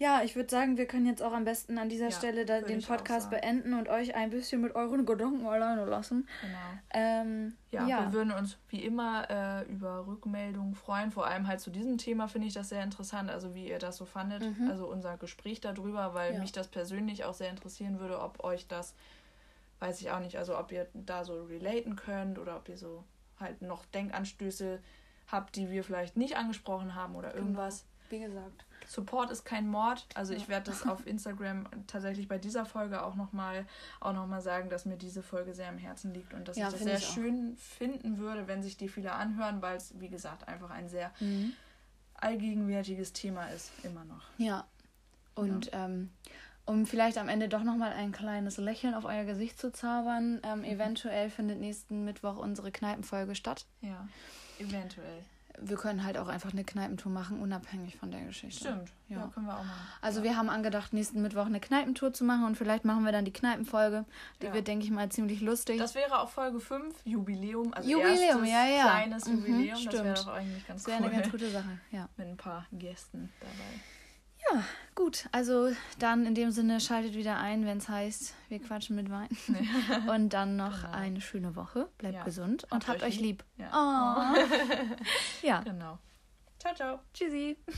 Ja, ich würde sagen, wir können jetzt auch am besten an dieser Ja, Stelle den Podcast beenden und euch ein bisschen mit euren Gedanken alleine lassen. Genau. Ähm, Ja, ja. wir würden uns wie immer äh, über Rückmeldungen freuen. Vor allem halt zu diesem Thema finde ich das sehr interessant, also wie ihr das so fandet. Mhm. Also unser Gespräch darüber, weil Ja. mich das persönlich auch sehr interessieren würde, ob euch das, weiß ich auch nicht, also ob ihr da so relaten könnt oder ob ihr so halt noch Denkanstöße habt, die wir vielleicht nicht angesprochen haben oder irgendwas. Wie gesagt. Support ist kein Mord. Also ich Ja. werde das auf Instagram tatsächlich bei dieser Folge auch nochmal auch noch mal sagen, dass mir diese Folge sehr am Herzen liegt und dass Ja, ich das sehr ich schön finden würde, wenn sich die viele anhören, weil es, wie gesagt, einfach ein sehr Mhm. allgegenwärtiges Thema ist, immer noch. Ja. Und ähm, um vielleicht am Ende doch nochmal ein kleines Lächeln auf euer Gesicht zu zaubern, Mhm. ähm, eventuell findet nächsten Mittwoch unsere Kneipenfolge statt. Ja, eventuell. Wir können halt auch einfach eine Kneipentour machen, unabhängig von der Geschichte. Stimmt, ja, Ja. können wir auch machen. Also ja. wir haben angedacht, nächsten Mittwoch eine Kneipentour zu machen und vielleicht machen wir dann die Kneipenfolge. Die Ja. wird, denke ich mal, ziemlich lustig. Das wäre auch Folge 5, Jubiläum. Also Jubiläum, erstes ja, ja. kleines Mhm, Jubiläum. Das wäre stimmt. doch eigentlich ganz das wäre cool. eine ganz gute Sache, ja. Mit ein paar Gästen dabei. Ja, gut. Also dann in dem Sinne schaltet wieder ein, wenn es heißt, wir quatschen mit Wein. Und dann noch Genau. eine schöne Woche. Bleibt Ja. gesund und Habt habt euch euch lieb. Ja. Oh. ja. Genau. Ciao, ciao. Tschüssi.